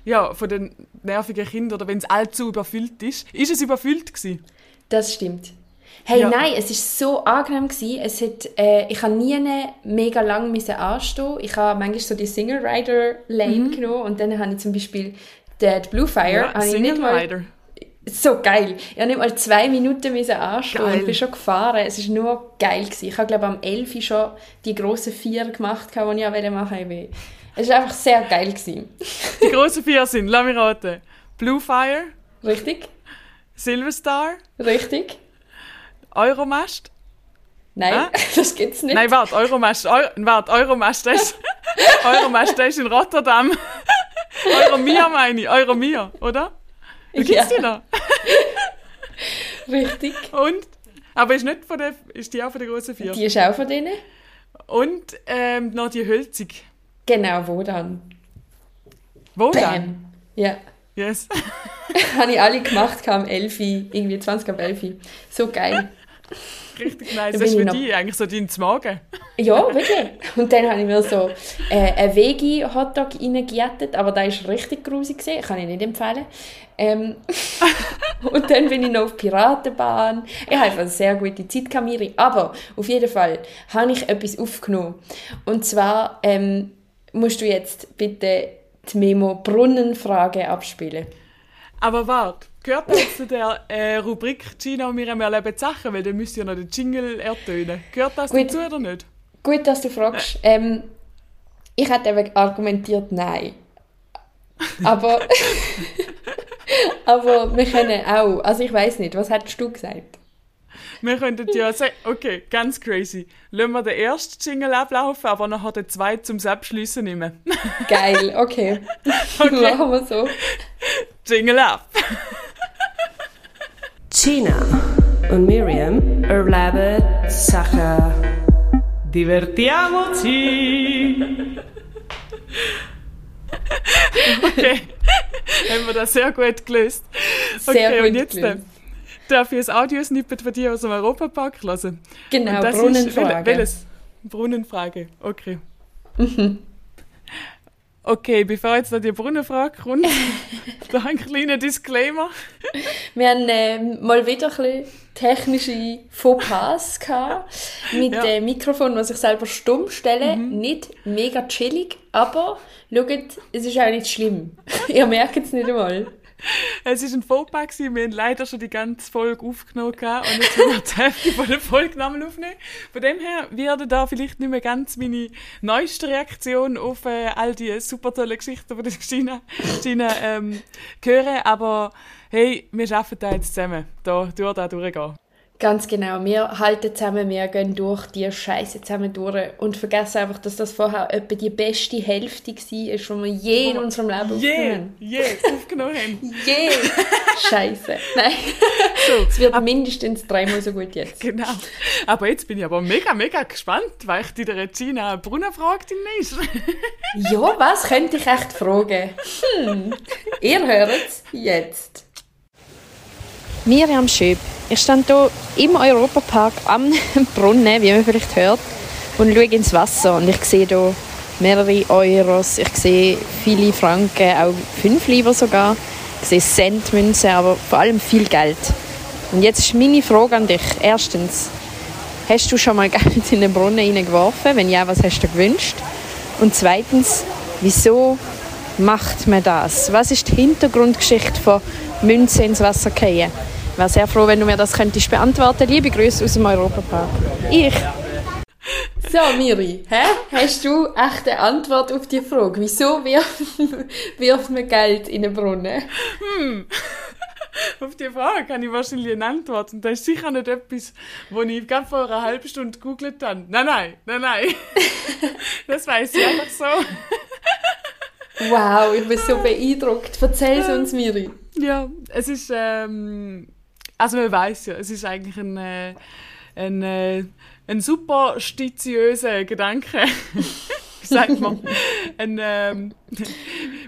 Speaker 2: ja, von den nervigen Kindern oder wenn es allzu überfüllt ist. Ist es überfüllt gewesen?
Speaker 4: Das stimmt. Hey,
Speaker 2: Ja.
Speaker 4: nein, es ist so angenehm gewesen. Es hat, äh, ich habe nie mega lang müssen anstehen. Ich habe manchmal so die Single Rider Lane genommen und dann habe ich zum Beispiel den Blue Fire. nicht
Speaker 2: Single
Speaker 4: mal,
Speaker 2: Rider.
Speaker 4: So geil. Ich habe nicht mal zwei Minuten müssen anstehen
Speaker 2: Geil.
Speaker 4: und bin schon gefahren. Es war nur geil. Gewesen. Ich habe, glaube am 11 Uhr schon die grossen vier gemacht, die ich machen wollte. Es war einfach sehr geil. Gewesen.
Speaker 2: Die grossen vier sind, lass mich raten, Blue Fire,
Speaker 4: Richtig?
Speaker 2: Silver Star,
Speaker 4: Richtig?
Speaker 2: Euromast.
Speaker 4: Nein,
Speaker 2: Ah?
Speaker 4: das gibt's nicht.
Speaker 2: Nein, warte, Euromast, Eu warte, Euromast, das ist, Euromast, das ist in Rotterdam. Euromia meine ich, Euromia, oder? Gibt's
Speaker 4: Ja.
Speaker 2: die noch?
Speaker 4: Richtig.
Speaker 2: Und? Aber ist nicht von der, ist die auch von der grossen vier?
Speaker 4: Die ist auch von denen?
Speaker 2: Und ähm, noch die Hölzig.
Speaker 4: Genau, wo dann?
Speaker 2: Wo dann?
Speaker 4: Bam. Ja.
Speaker 2: Yes.
Speaker 4: habe ich alle gemacht am 11. irgendwie 20 ab 11. So geil.
Speaker 2: Richtig nice.
Speaker 4: Da
Speaker 2: Das ist für
Speaker 4: noch-
Speaker 2: dich eigentlich so dein Morgen.
Speaker 4: Ja, wirklich. Und dann habe ich mir so äh, einen Veggie-Hotdog reingejettet, aber der war richtig grusig, gewesen, kann ich nicht empfehlen. Ähm, und dann bin ich noch auf Piratenbahn. Ich habe einfach eine sehr gute Zeit, gehabt, Miri. Aber auf jeden Fall habe ich etwas aufgenommen. Und zwar ähm, musst du jetzt bitte die Memo Brunnenfrage abspielen.
Speaker 2: Aber warte, gehört das zu der äh, Rubrik Gina und Miriam erleben die Sachen? Weil dann müsst ihr noch den Jingle ertönen. Gehört das
Speaker 4: Gut.
Speaker 2: dazu oder nicht?
Speaker 4: Gut, dass du fragst. Ähm, ich hätte eben argumentiert, nein. Aber, aber wir können auch. Also ich weiß nicht, was hättest du gesagt?
Speaker 2: Wir könnten ja sagen, okay, ganz crazy. Lassen wir den ersten Jingle ablaufen, aber nachher den zweiten zum Selbstschliessen nehmen.
Speaker 4: Geil, okay.
Speaker 2: Okay.
Speaker 4: Machen wir so.
Speaker 2: Jingle ab!
Speaker 5: Gina und Miriam erleben Sachen.
Speaker 6: Divertiamoci!
Speaker 2: Okay, haben wir das sehr gut gelöst.
Speaker 4: Sehr
Speaker 2: okay,
Speaker 4: gut
Speaker 2: und jetzt
Speaker 4: gelöst.
Speaker 2: Darf ich ein Audiosnippet von dir aus dem Europapark hören.
Speaker 4: Genau, Brunnenfrage.
Speaker 2: Ist, wel- welches? Brunnenfrage, okay.
Speaker 4: Mhm.
Speaker 2: Okay, bevor jetzt noch die Brunnenfrage kommt, da ein kleiner Disclaimer.
Speaker 4: Wir haben ähm, mal wieder ein bisschen technische Fauxpas gehabt. Mit
Speaker 2: Ja.
Speaker 4: dem Mikrofon, das ich selber stumm stelle. Nicht mega chillig, aber schaut, es ist auch nicht schlimm. Ihr merkt es nicht einmal.
Speaker 2: Es war ein Fauxpas, wir haben leider schon die ganze Folge aufgenommen und jetzt müssen wir die Hälfte von der Folge nochmal aufnehmen. Von dem her werde da vielleicht nicht mehr ganz meine neueste Reaktion auf äh, all die super tollen Geschichten von der Gina, Gina ähm, hören, aber hey, wir schaffen da jetzt zusammen, da durch da durchgehen.
Speaker 4: Ganz genau. Wir halten zusammen, wir gehen durch die Scheiße zusammen durch und vergessen einfach, dass das vorher etwa die beste Hälfte war, die wir je in unserem Leben
Speaker 2: Je,
Speaker 4: aufgenommen
Speaker 2: je, aufgenommen haben.
Speaker 4: haben. Je! Scheiße. Nein.
Speaker 2: So,
Speaker 4: Es wird mindestens dreimal so gut jetzt.
Speaker 2: Genau. Aber jetzt bin ich aber mega, mega gespannt, weil ich die der Gina Brunner fragt demnächst.
Speaker 4: Ja, was könnte ich echt fragen? Hm. Ihr hört es jetzt.
Speaker 7: Miriam Schöb. Ich stand hier im Europapark am Brunnen, wie man vielleicht hört, und schaue ins Wasser. Und ich sehe hier mehrere Euros, ich sehe viele Franken, auch fünf Lieber sogar. Ich sehe Centmünzen, aber vor allem viel Geld. Und jetzt ist meine Frage an dich. Erstens, hast du schon mal Geld in den Brunnen hineingeworfen? Wenn ja, was hast du gewünscht? Und zweitens, wieso macht man das? Was ist die Hintergrundgeschichte von Münzen ins Wasser fallen? Ich wäre sehr froh, wenn du mir das könntest beantworten. Liebe Grüße aus dem Europapark. Ich.
Speaker 4: So, Miri, hä? hast du echt eine Antwort auf die Frage? Wieso wirft, wirft man Geld in den Brunnen?
Speaker 2: Auf die Frage kann ich wahrscheinlich eine Antwort. Und das ist sicher nicht etwas, wo ich gerade vor einer halben Stunde gegoogelt habe. Nein, nein, nein, nein. das weiß ich einfach so.
Speaker 4: Wow, ich bin so beeindruckt. Erzähl es uns, Miri.
Speaker 2: Ja, es ist, ähm, also man weiß ja, es ist eigentlich ein, äh, ein, äh, ein superstitiöser Gedanke. wie sagt man? ein, ähm,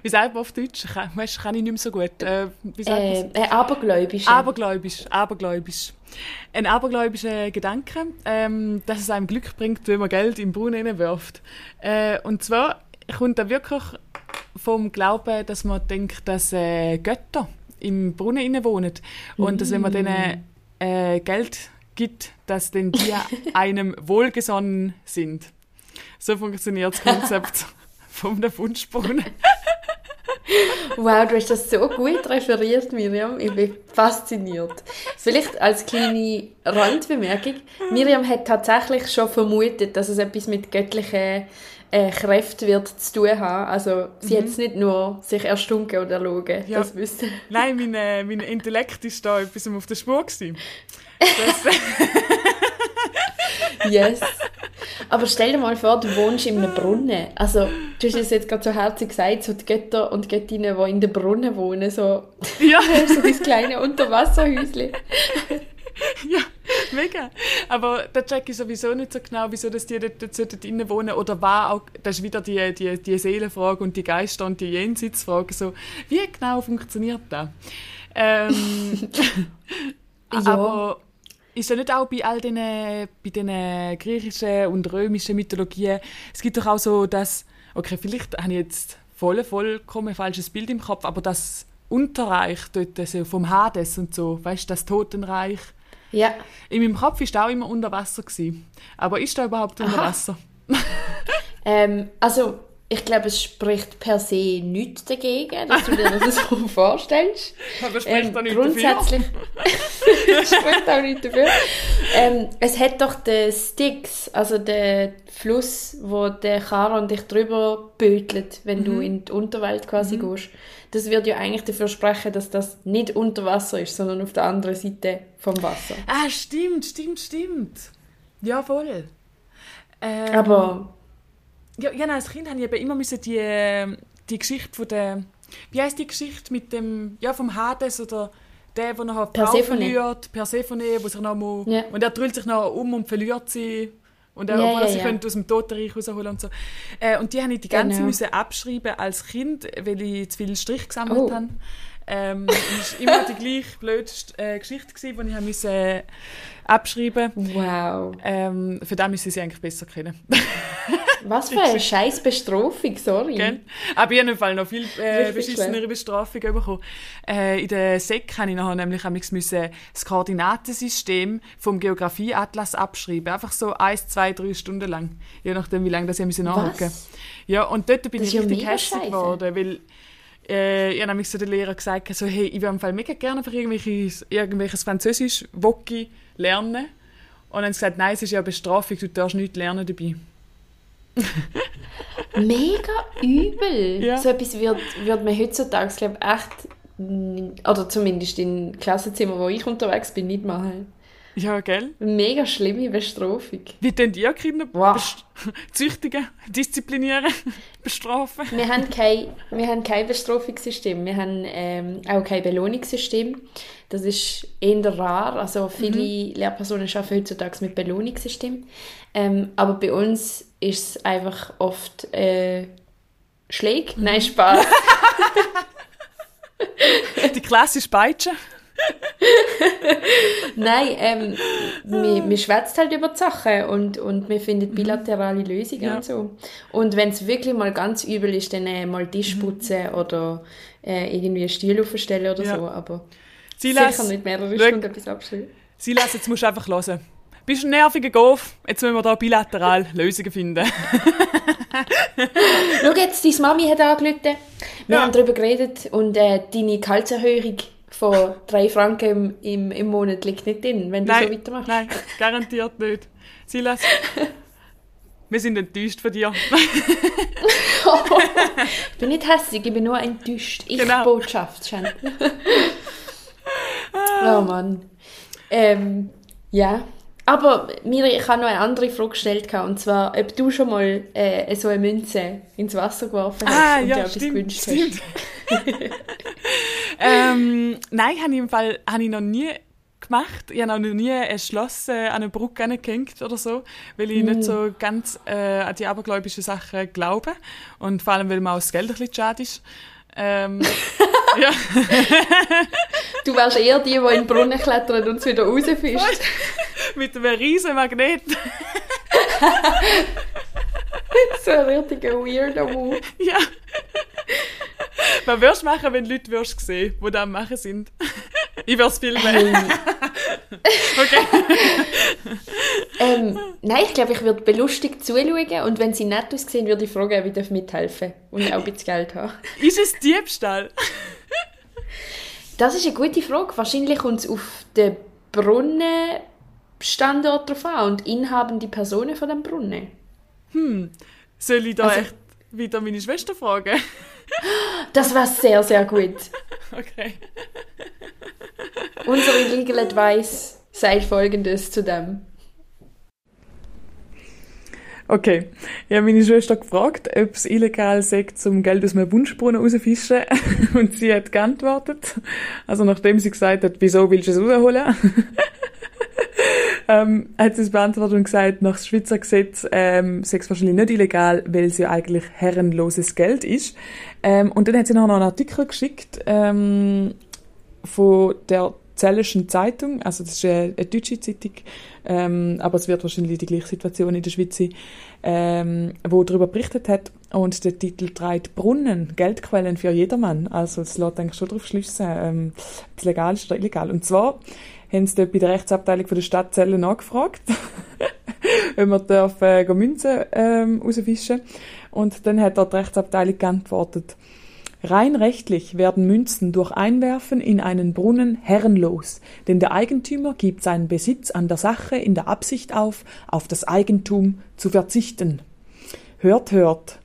Speaker 2: wie sagt man auf Deutsch? Weißt, kann ich nicht mehr so gut. Äh, wie sagt?
Speaker 4: Äh, ein Abergläubisch.
Speaker 2: Abergläubisch, abergläubisch. Ein abergläubischer Gedanke, ähm, dass es einem Glück bringt, wenn man Geld im Brunnen reinwirft. Äh, und zwar kommt da wirklich vom Glauben, dass man denkt, dass äh, Götter im Brunnen innen wohnen und dass wenn man denen äh, Geld gibt, dass dann die einem wohlgesonnen sind. So funktioniert das Konzept vom Wunschbrunnen.
Speaker 4: Wow, du hast das so gut referiert, Miriam. Ich bin fasziniert. Vielleicht als kleine Randbemerkung. Miriam hat tatsächlich schon vermutet, dass es etwas mit göttlichen äh, Kräften wird zu tun haben. Also sie hat es nicht nur sich erstunken oder erlogen.
Speaker 2: Ja.
Speaker 4: Das wissen.
Speaker 2: Nein, mein, äh, mein Intellekt ist da etwas auf der Spur gewesen. Das,
Speaker 4: Yes. Aber stell dir mal vor, du wohnst in einem Brunnen. Also, du hast es jetzt gerade so herzig gesagt, so die Götter und Göttinnen, die in den Brunnen wohnen, so,
Speaker 2: ja,
Speaker 4: so dein kleine Unterwasserhäuschen.
Speaker 2: ja, Mega. Aber da check ich sowieso nicht so genau, wieso dass die dort, dort sollten drinnen wohnen oder war auch, das ist wieder die, die, die Seelenfrage und die Geister- und die Jenseitsfrage. So, wie genau funktioniert das? Ähm, Aber ist ja nicht auch bei all den, bei den griechischen und römischen Mythologien, es gibt doch auch so das, okay, vielleicht habe ich jetzt voll, vollkommen falsches Bild im Kopf, aber das Unterreich dort, also vom Hades und so, weißt du, das Totenreich.
Speaker 4: Ja.
Speaker 2: In meinem Kopf war das auch immer unter Wasser. Gewesen. Aber ist da überhaupt unter
Speaker 4: Aha.
Speaker 2: Wasser?
Speaker 4: Ähm, also, ich glaube, es spricht per se nichts dagegen, dass du dir das so vorstellst.
Speaker 2: Aber spricht
Speaker 4: Ähm,
Speaker 2: da nicht
Speaker 4: grundsätzlich es spricht auch nicht dafür. Ähm, es hat doch den Styx, also den Fluss, wo der Charon dich drüber bötelt, wenn du in die Unterwelt quasi gehst. Das wird ja eigentlich dafür sprechen, dass das nicht unter Wasser ist, sondern auf der anderen Seite vom Wasser.
Speaker 2: Ah, stimmt, stimmt, stimmt. Ja, voll. Ähm,
Speaker 4: Aber
Speaker 2: Ja, ja nein, als Kind habe ich eben immer müssen die, ähm, die Geschichte von der... Wie heißt die Geschichte mit dem... Ja, vom Hades oder der, der nachher
Speaker 4: Persephone.
Speaker 2: verliert. Persephone, wo sich noch mal,
Speaker 4: Ja.
Speaker 2: Und er dreht sich noch um und verliert sie. Und er,
Speaker 4: Ja,
Speaker 2: obwohl
Speaker 4: ja,
Speaker 2: sie
Speaker 4: ja.
Speaker 2: könnte aus dem Totenreich rausholen und so. Äh, und die habe ich die ganze
Speaker 4: Genau.
Speaker 2: müssen abschreiben als Kind, weil ich zu viel Strich gesammelt
Speaker 4: Oh.
Speaker 2: habe. Ähm, es war immer die gleiche blöde äh, Geschichte, gewesen, die ich müssen, äh, abschreiben musste.
Speaker 4: wow.
Speaker 2: Ähm, für das müssen sie eigentlich besser kennen.
Speaker 4: Was für eine scheiß Bestrafung, sorry.
Speaker 2: Gell? Aber ich habe jeden Fall noch viel äh, beschissenere
Speaker 4: schwer.
Speaker 2: Bestrafung bekommen. Äh, in der SEC habe ich nachher nämlich müssen das Koordinatensystem vom Geografieatlas abschreiben. Einfach so eins, zwei, drei Stunden lang. Je nachdem, wie lange das ich nachhocken
Speaker 4: Was?
Speaker 2: Ja, und dort bin
Speaker 4: Das
Speaker 2: ich
Speaker 4: ja
Speaker 2: richtig hässlich geworden, weil äh, ich habe nämlich so den Lehrer gesagt, so, hey, ich würde im Fall mega gerne einfach irgendwelches, irgendwelches Französisch Woki lernen. Und dann haben sie gesagt, nein, es ist ja eine Bestrafung, du darfst nichts lernen dabei.
Speaker 4: Mega übel.
Speaker 2: Ja.
Speaker 4: So etwas wird, wird man heutzutage, glaube ich, echt, mm, oder zumindest in Klassenzimmer, wo ich unterwegs bin, nicht machen.
Speaker 2: Ja, gell?
Speaker 4: Mega schlimme Bestrafung.
Speaker 2: Wie denn die Kinder
Speaker 4: Wow.
Speaker 2: best- züchtigen, disziplinieren, bestrafen?
Speaker 4: Wir haben kein, wir haben kein Bestrafungssystem, wir haben ähm, auch kein Belohnungssystem. Das ist eher rar, also viele Lehrpersonen arbeiten heutzutage mit Belohnungssystem. Ähm, aber bei uns ist es einfach oft äh, Schläge, nein, Spaß.
Speaker 2: Die klassische Peitsche.
Speaker 4: Nein, ähm, wir, wir schwätzen halt über die Sachen und, und wir finden bilaterale Lösungen
Speaker 2: Ja.
Speaker 4: und so. Und wenn es wirklich mal ganz übel ist, dann äh, mal Tisch putzen oder äh, irgendwie einen Stuhl aufstellen oder
Speaker 2: Ja.
Speaker 4: so. Aber
Speaker 2: Silas,
Speaker 4: sicher nicht mehrere. Stunden etwas abschreiben.
Speaker 2: Silas, jetzt musst du einfach hören. Bist ein nerviger Golf, jetzt müssen wir da bilateral Lösungen finden.
Speaker 4: Schau jetzt, deine Mami hat angerufen. Wir
Speaker 2: Ja.
Speaker 4: haben darüber geredet und äh, deine Gehaltserhöhung von 3 Franken im, im, im Monat liegt nicht drin, wenn du so weitermachst.
Speaker 2: nein, garantiert nicht. Silas, wir sind enttäuscht von dir.
Speaker 4: Ich bin nicht hässlich, ich bin nur enttäuscht. Ich
Speaker 2: Genau.
Speaker 4: Botschaft oh Mann. Ähm, ja. Aber mir, ich habe noch eine andere Frage gestellt, und zwar, ob du schon mal äh, so eine Münze ins Wasser geworfen hast
Speaker 2: Ah,
Speaker 4: und dir
Speaker 2: ja,
Speaker 4: etwas
Speaker 2: stimmt,
Speaker 4: gewünscht
Speaker 2: stimmt. ähm, nein, habe ich im Fall habe ich noch nie gemacht. Ich habe auch noch nie ein Schloss äh, an eine Brücke angehängt oder so, weil ich nicht so ganz äh, an die abergläubischen Sachen glaube. Und vor allem, weil mir auch das Geld ein bisschen schade ist. Ähm, ja.
Speaker 4: Du wärst eher die, die in den Brunnen klettert und es wieder rausfischt.
Speaker 2: mit einem riesen Magnet.
Speaker 4: So ein richtiger weirder Move.
Speaker 2: ja. Was würdest du machen, wenn Leute würdest sehen, die das am machen sind? ich würde es filmen.
Speaker 4: Ähm,
Speaker 2: Okay.
Speaker 4: ähm, nein, ich glaube, ich würde belustigt zuschauen und wenn sie nett aussehen, würde ich fragen, ob ich mithelfen darf und auch ein bisschen Geld habe.
Speaker 2: Ist es Diebstahl?
Speaker 4: Das ist eine gute Frage. Wahrscheinlich kommt es auf den Brunnenstandort drauf an und inhabende Personen von dem Brunnen.
Speaker 2: Soll ich da
Speaker 4: Also-
Speaker 2: echt wieder meine Schwester fragen?
Speaker 4: Das war sehr, sehr gut.
Speaker 2: Okay.
Speaker 4: Unsere Legal Advice sagt folgendes zu dem.
Speaker 2: Okay. Ich habe meine Schwester gefragt, ob es illegal sei, zum Geld aus einem Wunschbrunnen rauszufischen. Und sie hat geantwortet. Also nachdem sie gesagt hat, wieso willst du es rausholen? ähm, hat sie es beantwortet und gesagt, nach Schweizer Gesetz ähm, sei es wahrscheinlich nicht illegal, weil es ja eigentlich herrenloses Geld ist. Ähm, und dann hat sie noch einen Artikel geschickt ähm, von der Zellischen Zeitung, also das ist eine, eine deutsche Zeitung, ähm, aber es wird wahrscheinlich die gleiche Situation in der Schweiz sein, ähm, wo darüber berichtet hat und der Titel trägt Brunnen, Geldquellen für jedermann. Also es lässt eigentlich schon darauf schliessen, ähm, ob es legal ist oder illegal. Und zwar haben sie dort bei der Rechtsabteilung von der Stadt Zellen angefragt, ob man darf, äh, Münzen ähm, rausfischen Und dann hat dort die Rechtsabteilung geantwortet, Rein rechtlich werden Münzen durch Einwerfen in einen Brunnen herrenlos, denn der Eigentümer gibt seinen Besitz an der Sache in der Absicht auf, auf das Eigentum zu verzichten. Hört, hört.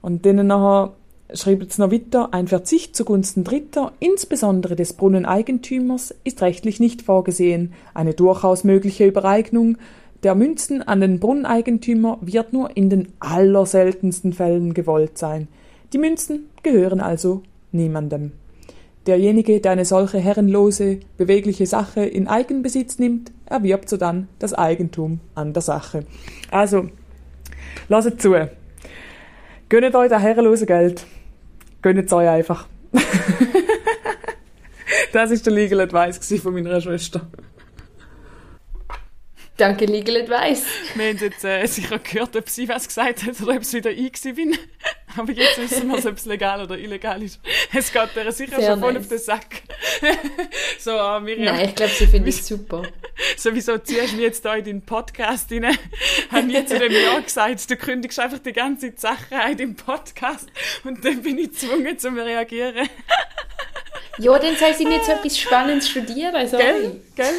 Speaker 2: Und denen nachher schreibt es noch weiter, ein Verzicht zugunsten Dritter, insbesondere des Brunneneigentümers, ist rechtlich nicht vorgesehen. Eine durchaus mögliche Übereignung der Münzen an den Brunneneigentümer wird nur in den allerseltensten Fällen gewollt sein. Die Münzen gehören also niemandem. Derjenige, der eine solche herrenlose, bewegliche Sache in Eigenbesitz nimmt, erwirbt sodann das Eigentum an der Sache. Also, lasst zu. Gönnt euch das herrenlose Geld. Gönnt es euch einfach. das ist der Legal Advice von meiner Schwester.
Speaker 4: Danke, Legal Advice.
Speaker 2: Wir haben jetzt äh, sicher gehört, ob sie was gesagt hat oder ob es wieder ich bin. Aber jetzt wissen wir, ob es legal oder illegal ist. Es geht der sicher
Speaker 4: Sehr
Speaker 2: schon voll
Speaker 4: nice.
Speaker 2: auf den Sack. so, äh, Miriam.
Speaker 4: Nein, ich glaube, sie findet es super.
Speaker 2: Sowieso ziehst du mich jetzt da in deinen Podcast rein. Haben nie zu dem Ja gesagt. Du kündigst einfach die ganze Zeit Sachen ein im Podcast. Und dann bin ich gezwungen, zu reagieren.
Speaker 4: Ja, dann soll sie nicht so etwas Spannendes studieren. Sorry.
Speaker 2: Gell? Gell?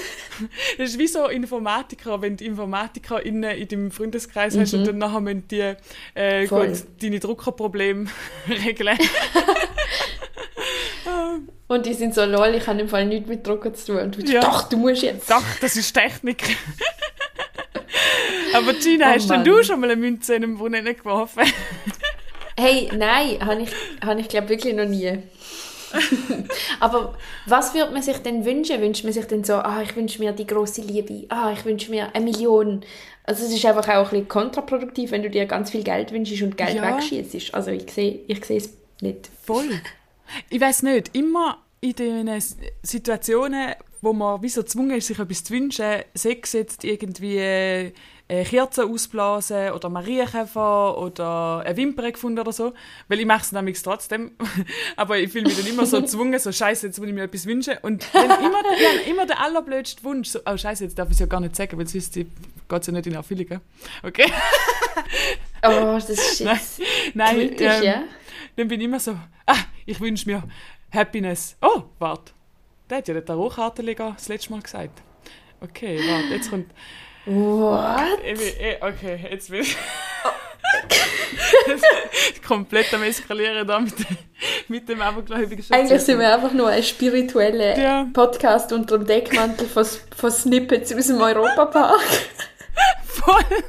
Speaker 2: Das ist wie so Informatiker, wenn du Informatiker in, in deinem Freundeskreis hast und dann nachher müssen die äh,
Speaker 4: Mhm.
Speaker 2: Gut, deine Druckerprobleme regeln.
Speaker 4: Und die sind so, lol, ich habe im Fall nichts mit Drucker zu tun. Und du,
Speaker 2: Ja.
Speaker 4: doch, du musst jetzt.
Speaker 2: Doch, das ist Technik. Aber Gina,
Speaker 4: Oh
Speaker 2: hast denn du schon mal eine Münze in den Brunnen geworfen?
Speaker 4: Hey, nein, habe ich, hab ich glaube wirklich noch nie. Aber was würde man sich denn wünschen? Wünscht man sich denn so, ah, ich wünsche mir die große Liebe, ah, ich wünsche mir eine Million. Also es ist einfach auch ein bisschen kontraproduktiv, wenn du dir ganz viel Geld wünschst und Geld
Speaker 2: Ja.
Speaker 4: wegschießt. Also ich sehe ich sehe es nicht.
Speaker 2: Voll. Ich weiß nicht, immer in den Situationen, wo man wie so gezwungen ist, sich etwas zu wünschen, sei es jetzt irgendwie äh, Kerzen ausblasen oder Marienkäfer oder eine Wimper gefunden oder so, weil ich mache es nämlich trotzdem, aber ich fühle mich dann immer so gezwungen, so scheiße, jetzt muss ich mir etwas wünschen und dann immer, habe immer der allerblödste Wunsch, so, oh scheiße, jetzt darf ich es ja gar nicht sagen, weil sonst geht es ja nicht in Erfüllung, gell? okay?
Speaker 4: Oh, das ist
Speaker 2: Nein,
Speaker 4: jetzt
Speaker 2: Nein,
Speaker 4: kritisch,
Speaker 2: ähm,
Speaker 4: ja?
Speaker 2: dann bin ich immer so, ah, ich wünsche mir Happiness. Oh, warte. Der hat ja der Tarotkartenleger das letzte Mal gesagt. Okay, warte, jetzt kommt...
Speaker 4: What?
Speaker 2: Eh, Okay, jetzt will ich... komplett am Eskalieren da mit, mit dem abergläubigen
Speaker 4: Eigentlich sind wir einfach nur ein spiritueller
Speaker 2: Ja.
Speaker 4: Podcast unter dem Deckmantel von, von Snippets aus dem Europapark.
Speaker 2: Voll.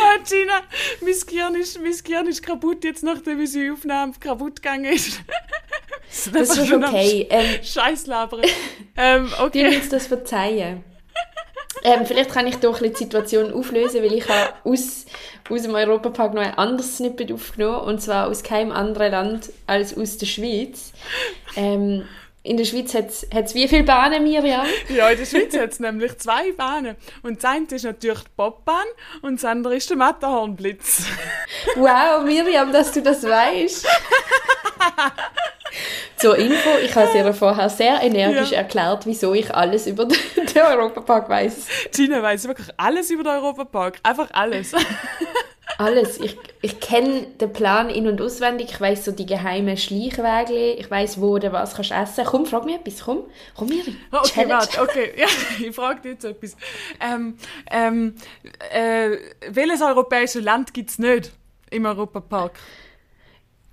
Speaker 2: Ah, Gina, mein Gehirn, ist, mein Gehirn ist kaputt jetzt, nachdem unsere Aufnahme kaputt gegangen ist.
Speaker 4: Das ist schon okay. Ähm,
Speaker 2: Scheiß labern. ähm, okay.
Speaker 4: uns das verzeihen. Ähm, vielleicht kann ich doch die Situation auflösen, weil ich habe aus, aus dem Europapark noch ein anderes Snippet aufgenommen, und zwar aus keinem anderen Land als aus der Schweiz. Ähm, in der Schweiz hat es wie viele Bahnen, Miriam?
Speaker 2: Ja, in der Schweiz hat es nämlich zwei Bahnen. Und das eine ist natürlich die Bobbahn und das andere ist der Matterhornblitz.
Speaker 4: Wow, Miriam, dass du das weißt. Zur Info, ich habe ihr vorher sehr energisch
Speaker 2: Ja.
Speaker 4: erklärt, wieso ich alles über den den Europapark weiß.
Speaker 2: Gina weiss wirklich alles über den Europapark. Einfach alles.
Speaker 4: Alles. Ich, ich kenne den Plan in- und auswendig. Ich weiß so die geheimen Schleichwege. Ich weiß, wo oder was kannst du essen. Komm, frag mich etwas. Komm, komm, Miri.
Speaker 2: Oh, Okay, warte, okay. Ja, ich frage dich jetzt etwas. Ähm, ähm, äh, welches europäische Land gibt es nicht im Europapark?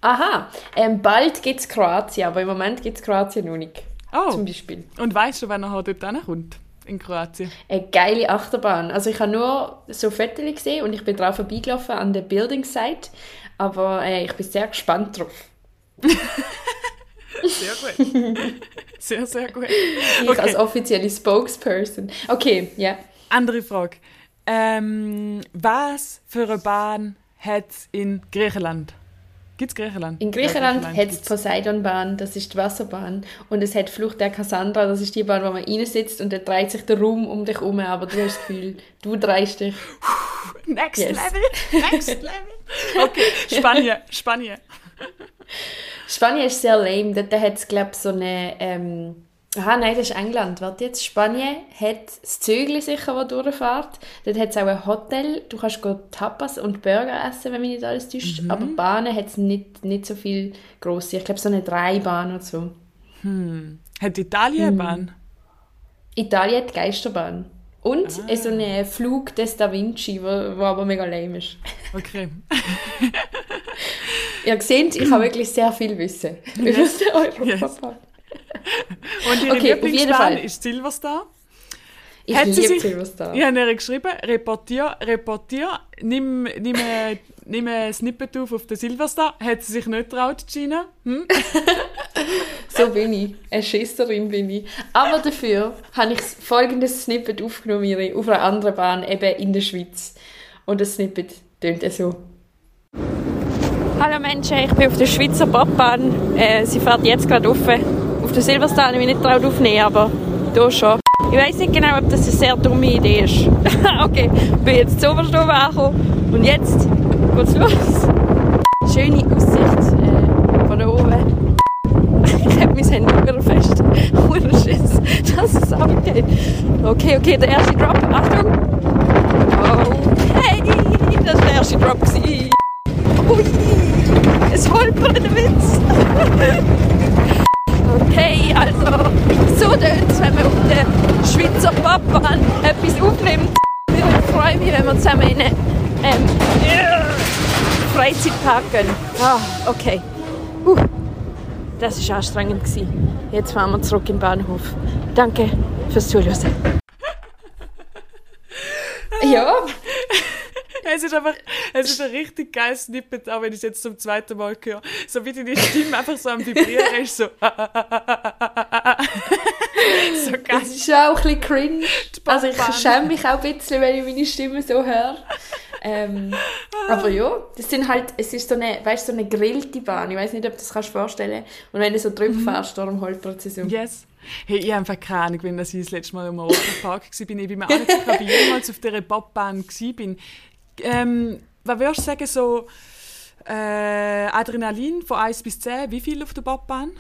Speaker 4: Aha, ähm, bald gibt es Kroatien, aber im Moment gibt es Kroatien noch nicht.
Speaker 2: Oh,
Speaker 4: Zum Beispiel.
Speaker 2: und weißt du, wann er dort hinkommt? In Kroatien.
Speaker 4: Eine geile Achterbahn. Also ich habe nur so Fotos gesehen und ich bin drauf vorbeigelaufen an der Building Site. Aber äh, ich bin sehr gespannt drauf.
Speaker 2: Sehr gut. Sehr, sehr gut.
Speaker 4: Ich
Speaker 2: Okay.
Speaker 4: als offizielle Spokesperson. Okay, ja.
Speaker 2: Andere Frage. Ähm, was für eine Bahn hat es in Griechenland? Gibt es Griechenland?
Speaker 4: In Griechenland
Speaker 2: Ja,
Speaker 4: hat es. Poseidonbahn, das ist die Wasserbahn. Und es hat Flucht der Cassandra, das ist die Bahn, wo man reinsitzt und dann dreht sich der Raum um dich herum, aber du hast das Gefühl, du drehst dich.
Speaker 2: Next
Speaker 4: Yes.
Speaker 2: Level. Next Level. Okay, Spanien. Spanien.
Speaker 4: Spanien ist sehr lame, dort hat es, glaube ich, so eine... Ähm, Aha, nein, das ist England. Warte jetzt. Spanien hat das Zügel sicher, das durchfährt. Dort hat es auch ein Hotel. Du kannst Tapas und Burger essen, wenn mich nicht alles täuscht. Aber Bahnen hat es nicht, nicht so viel grosse. Ich glaube, so eine Dreibahn oder so.
Speaker 2: Hat Italien eine Bahn?
Speaker 4: Italien hat die Geisterbahn. Und ah. so einen Flug des Da Vinci, wo, wo aber mega lame ist.
Speaker 2: Okay.
Speaker 4: Ihr seht, ich habe wirklich sehr viel Wissen über den Europapark.
Speaker 2: Und ihre
Speaker 4: Okay, auf jeden
Speaker 2: Lieblingsbahn
Speaker 4: Fall.
Speaker 2: ist Silverstar.
Speaker 4: Ich
Speaker 2: Hat sie
Speaker 4: liebe
Speaker 2: sich-
Speaker 4: Silverstar.
Speaker 2: Ich habe ihr geschrieben, reportier, reportier, nimm, nimm, ein- nimm ein Snippet auf auf den Silverstar. Hat sie sich nicht getraut, Gina? Hm?
Speaker 4: So bin ich. Eine Schisserin bin ich. Aber dafür habe ich folgendes Snippet aufgenommen, auf einer anderen Bahn, eben in der Schweiz. Und das Snippet tönt so.
Speaker 7: Hallo Menschen, ich bin auf der Schweizer Bobbahn. Äh, sie fährt jetzt gerade auf. Auf der Silverstar habe ich mich nicht traut aufnehmen, aber hier schon. Ich weiß nicht genau, ob das eine sehr dumme Idee ist. okay, ich bin jetzt zu oberst oben angekommen und jetzt geht's los. Schöne Aussicht äh, von oben. ich habe mein Handy wieder fest. Schiss, dass es abgeht. Okay, okay, der erste Drop. Achtung. Okay, das war der erste Drop. Ui, es holpert der Witz. also, so tönt wenn man auf der Schweizer Bobbahn etwas aufnimmt. Ich freue mich, wenn wir zusammen in einen ähm, Freizeitpark gehen. Ah, okay. Huh, das war anstrengend. Gewesen. Jetzt fahren wir zurück im Bahnhof. Danke fürs Zuhören.
Speaker 4: Ja,
Speaker 2: Es ist einfach, es ist ein richtig geiles Snippet, auch wenn ich es jetzt zum zweiten Mal höre. So wie deine Stimme einfach so am Vibrieren ist, so. so geil.
Speaker 4: das ist auch ein bisschen cringe. Also ich schäme mich auch ein bisschen, wenn ich meine Stimme so höre. Ähm, aber ja, das sind halt, es ist so eine, weißt, so eine gegrillte Bahn. Ich weiß nicht, ob du das kannst vorstellen. Und wenn du so drüber fährst, darum holpert sie so.
Speaker 2: Yes. Hey, ich habe einfach keine Ahnung, wenn das ich das letzte Mal im Europapark war. Ich bin mir auch nicht sicher, ob ich jemals auf dieser Bobbahn war. Ähm, was würdest du sagen, so äh, Adrenalin von 1 bis 10, wie viel auf der Bobbahn?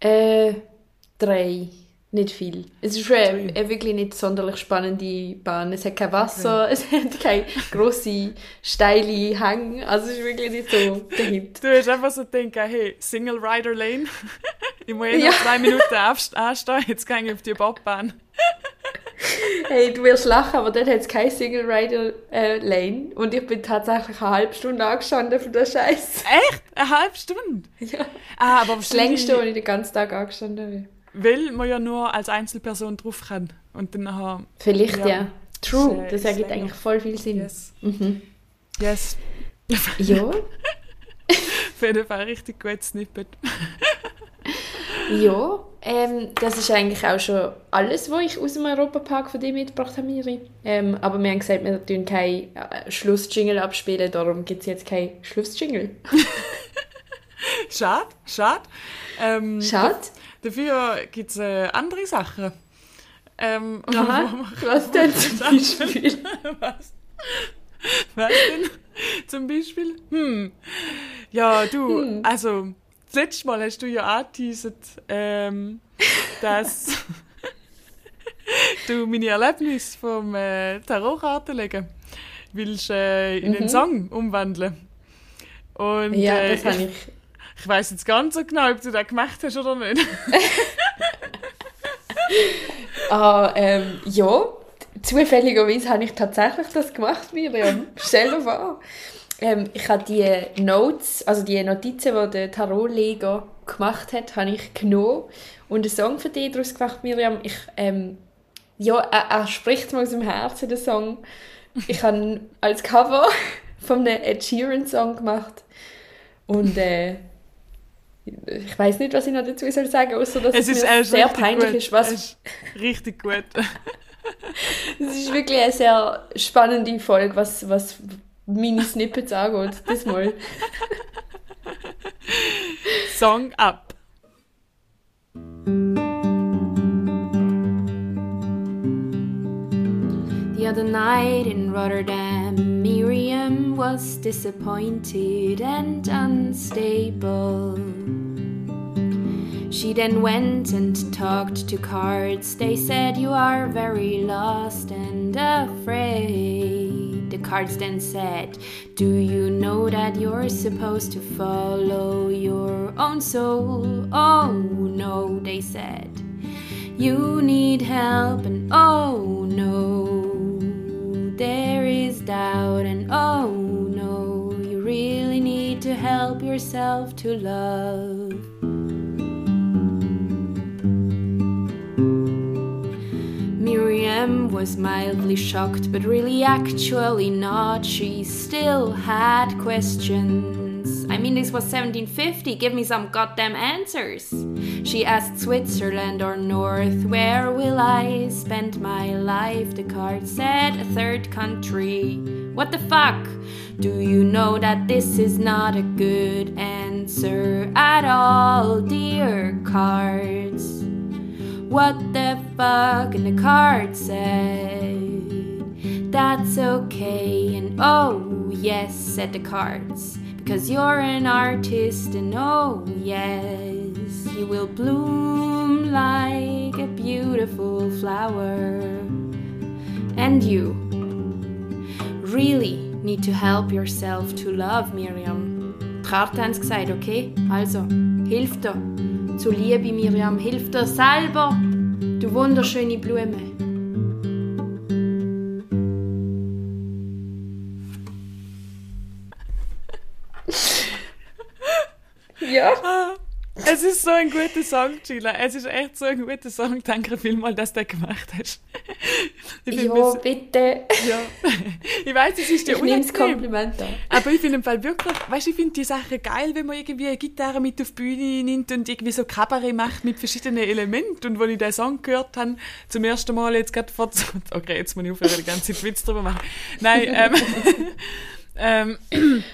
Speaker 4: Äh, drei. Nicht viel. Es ist eine wirklich nicht sonderlich spannende Bahn. Es hat kein Wasser, es hat keine grosse, steile Hang. Also es ist wirklich nicht so der Hit.
Speaker 2: Du hast einfach so gedacht, hey, Single Rider Lane. ich muss eh noch
Speaker 4: Ja.
Speaker 2: zwei Minuten anstehen, jetzt gehe ich auf die Bobbahn.
Speaker 4: Hey, du wirst lachen, aber dort hat es keine Single Rider äh, Lane. Und ich bin tatsächlich eine halbe Stunde angestanden für den Scheiß.
Speaker 2: Echt? Eine halbe Stunde?
Speaker 4: Ja.
Speaker 2: Ah, aber
Speaker 4: Das längste, wo ich den ganzen Tag angestanden bin.
Speaker 2: Weil man ja nur als Einzelperson drauf kann. Und dann nachher,
Speaker 4: Vielleicht,
Speaker 2: Ja.
Speaker 4: ja. True, das ergibt eigentlich voll viel Sinn.
Speaker 2: yes.
Speaker 4: Mhm.
Speaker 2: Yes.
Speaker 4: Ja,
Speaker 2: Auf jeden Fall richtig gutes Snippet.
Speaker 4: ja. Ähm, das ist eigentlich auch schon alles, was ich aus dem Europapark von dir mitgebracht habe, Miri. Ähm, aber wir haben gesagt, wir tun kein äh, Schlussjingle abspielen, darum gibt es jetzt kein Schlussjingle.
Speaker 2: Schade, schade. Ähm,
Speaker 4: Schade.
Speaker 2: Dafür gibt es äh, andere Sachen. Ähm,
Speaker 4: Aha. Was denn zum Beispiel?
Speaker 2: Was? Was denn? Zum Beispiel? Hm. Ja, du,
Speaker 4: Hm.
Speaker 2: also, das letzte Mal hast du ja angeteasert, ähm, dass du meine Erlebnisse vom äh, Tarotkartenlegen willst äh, in einen Song umwandeln. Und
Speaker 4: Mhm. Ja,
Speaker 2: äh,
Speaker 4: das habe
Speaker 2: ich,
Speaker 4: ich.
Speaker 2: ich weiß jetzt ganz so genau, ob du das gemacht hast oder nicht.
Speaker 4: Ah, ähm, ja, zufälligerweise habe ich tatsächlich das gemacht, Miriam. Stell dir vor. Ähm, ich habe die Notes, also die Notizen, die der Tarotleger gemacht hat, habe ich genommen und einen Song für dich daraus gemacht, Miriam. Ich, ähm, ja, er, er spricht mir aus dem Herzen, der Song. Ich habe ihn als Cover von einem Ed Sheeran Song gemacht und äh,
Speaker 8: ich weiß nicht, was ich noch dazu soll sagen, außer dass
Speaker 2: Es
Speaker 8: es,
Speaker 2: ist,
Speaker 8: mir sehr peinlich
Speaker 2: gut.
Speaker 8: ist. Was,
Speaker 2: Es ist richtig gut.
Speaker 8: es ist wirklich eine sehr spannende Folge, was, was meine Snippets angeht. Das mal.
Speaker 2: Song ab.
Speaker 4: The other night in Rotterdam, Miriam was disappointed and unstable. She then went and talked to cards. They said, You are very lost and afraid. Cards then said, Do you know that you're supposed to follow your own soul? Oh no, they said. You need help, and oh no, there is doubt, and oh no, you really need to help yourself to love. Miriam was mildly shocked, but really actually not. She still had questions. I mean, this was 1750. Give me some goddamn answers. She asked Switzerland or North, where will I spend my life? The card said a third country. What the fuck? Do you know that this is not a good answer at all, dear cards? What the fuck? And the card said, That's okay. And oh, yes, said the cards, because you're an artist, and oh, yes, you will bloom like a beautiful flower. And you really need to help yourself to love, Miriam. Haben gesagt, okay? Also, hilf dir. Zu Liebe, Miriam, hilf dir selber, du wunderschöne Blume.
Speaker 2: Es ist so ein guter Song, Sheila. Es ist echt so ein guter Song. Danke vielmals, dass du den gemacht hast. Ich, ein bisschen-
Speaker 8: bitte.
Speaker 2: ja. ich weiß, es ist dir
Speaker 8: Ich das
Speaker 2: unangenehm.
Speaker 8: Kompliment an.
Speaker 2: Aber ich finde im Fall wirklich, weißt du, ich finde die Sache geil, wenn man irgendwie eine Gitarre mit auf die Bühne nimmt und irgendwie so Kabarett macht mit verschiedenen Elementen. Und als ich den Song gehört habe, zum ersten Mal jetzt gerade vor... Okay, jetzt muss ich aufhören, die ganze Zeit Witz drüber machen. Nein, ähm... ähm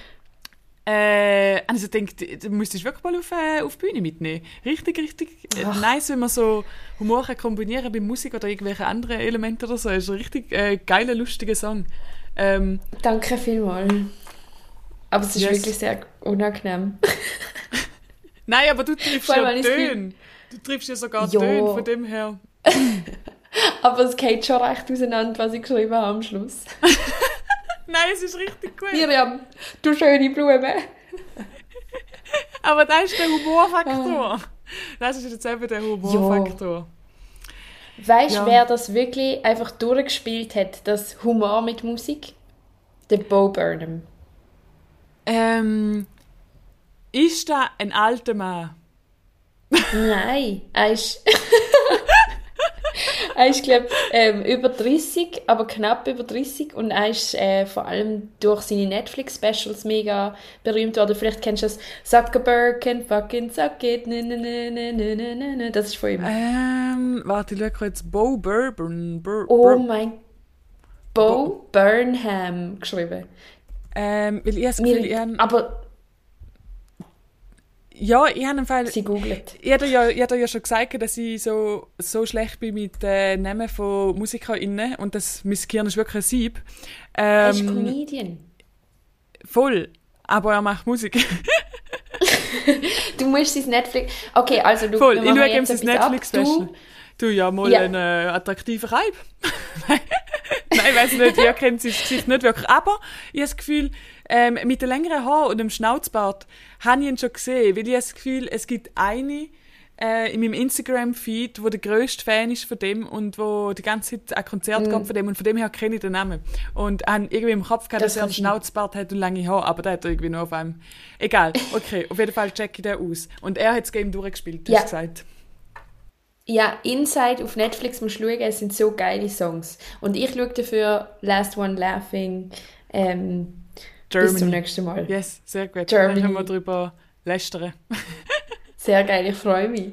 Speaker 2: äh, also ich denke, du müsstest wirklich mal auf, äh, auf die Bühne mitnehmen. Richtig, richtig äh, nice, wenn man so Humor kann kombinieren bei Musik oder irgendwelchen anderen Elementen oder so. Es ist ein richtig äh, geiler, lustiger Song. Ähm,
Speaker 8: Danke vielmals. Aber es ist
Speaker 2: Yes.
Speaker 8: wirklich sehr unangenehm.
Speaker 2: Nein, aber du triffst ja Töne. Du triffst ja sogar
Speaker 8: Ja.
Speaker 2: Töne, von dem her.
Speaker 8: Aber es geht schon recht auseinander, was ich geschrieben habe am Schluss.
Speaker 2: Nein, es ist richtig gut.
Speaker 8: Miriam, du schöne Blume.
Speaker 2: Aber das ist der
Speaker 8: Ah.
Speaker 2: Humorfaktor. Das ist jetzt eben der Humorfaktor.
Speaker 8: Weißt du,
Speaker 2: Ja.
Speaker 8: wer das wirklich einfach durchgespielt hat, das Humor mit Musik? Der Bo Burnham.
Speaker 2: Ähm, ist da ein alter Mann?
Speaker 8: Nein, er ist. er ist, glaube ähm, über 30, aber knapp über 30. Und er ist äh, vor allem durch seine Netflix-Specials mega berühmt worden. Vielleicht kennst du das Zuckerberg can fucking suck it. Ne, ne, ne, ne, ne, ne, ne. Das ist von ihm.
Speaker 2: Ähm, warte, ich schaue jetzt Bo Bourbon. Bur
Speaker 8: Oh mein Bo Burnham geschrieben.
Speaker 2: ähm, weil ich das Gefühl, ich habe,
Speaker 8: aber
Speaker 2: ja, ich habe im Fall,
Speaker 8: sie googelt.
Speaker 2: ich habe ja, ich habe ja schon gesagt, dass ich so, so schlecht bin mit äh, Namen von MusikerInnen und das mein Gehirn ist wirklich ein Sieb.
Speaker 8: Er ist
Speaker 2: Ähm,
Speaker 8: Comedian.
Speaker 2: voll, aber er macht Musik.
Speaker 8: Du musst sein Netflix... Okay, also du...
Speaker 2: Voll, ich schaue ihm sein. Netflix-Special. Du, ja, mal
Speaker 8: Ja.
Speaker 2: ein äh, attraktiver Reib. Nein, ich weiß nicht, ihr kennt sein Gesicht nicht wirklich. Aber ich habe das Gefühl, ähm, mit den längeren Haaren und dem Schnauzbart habe ich ihn schon gesehen, weil ich habe das Gefühl, es gibt eine äh, in meinem Instagram-Feed, wo der grösste Fan ist von dem und wo die ganze Zeit ein Konzert
Speaker 8: Mhm.
Speaker 2: kommt von dem und von dem her kenne ich den Namen. Und habe irgendwie im Kopf gehabt,
Speaker 8: Das
Speaker 2: dass er einen
Speaker 8: du-
Speaker 2: Schnauzbart hat und lange Haare, aber der hat er irgendwie nur auf einem... Egal, okay, auf jeden Fall check ich den aus. Und er hat das Game durchgespielt,
Speaker 8: Ja.
Speaker 2: hast du gesagt.
Speaker 8: Ja, Inside auf Netflix musst du schauen, es sind so geile Songs. Und ich schaue dafür Last One Laughing ähm, bis zum
Speaker 2: Germany.
Speaker 8: nächsten Mal.
Speaker 2: Yes, sehr gut.
Speaker 8: Germany.
Speaker 2: Dann können wir darüber lästern.
Speaker 4: Sehr geil, ich freue mich.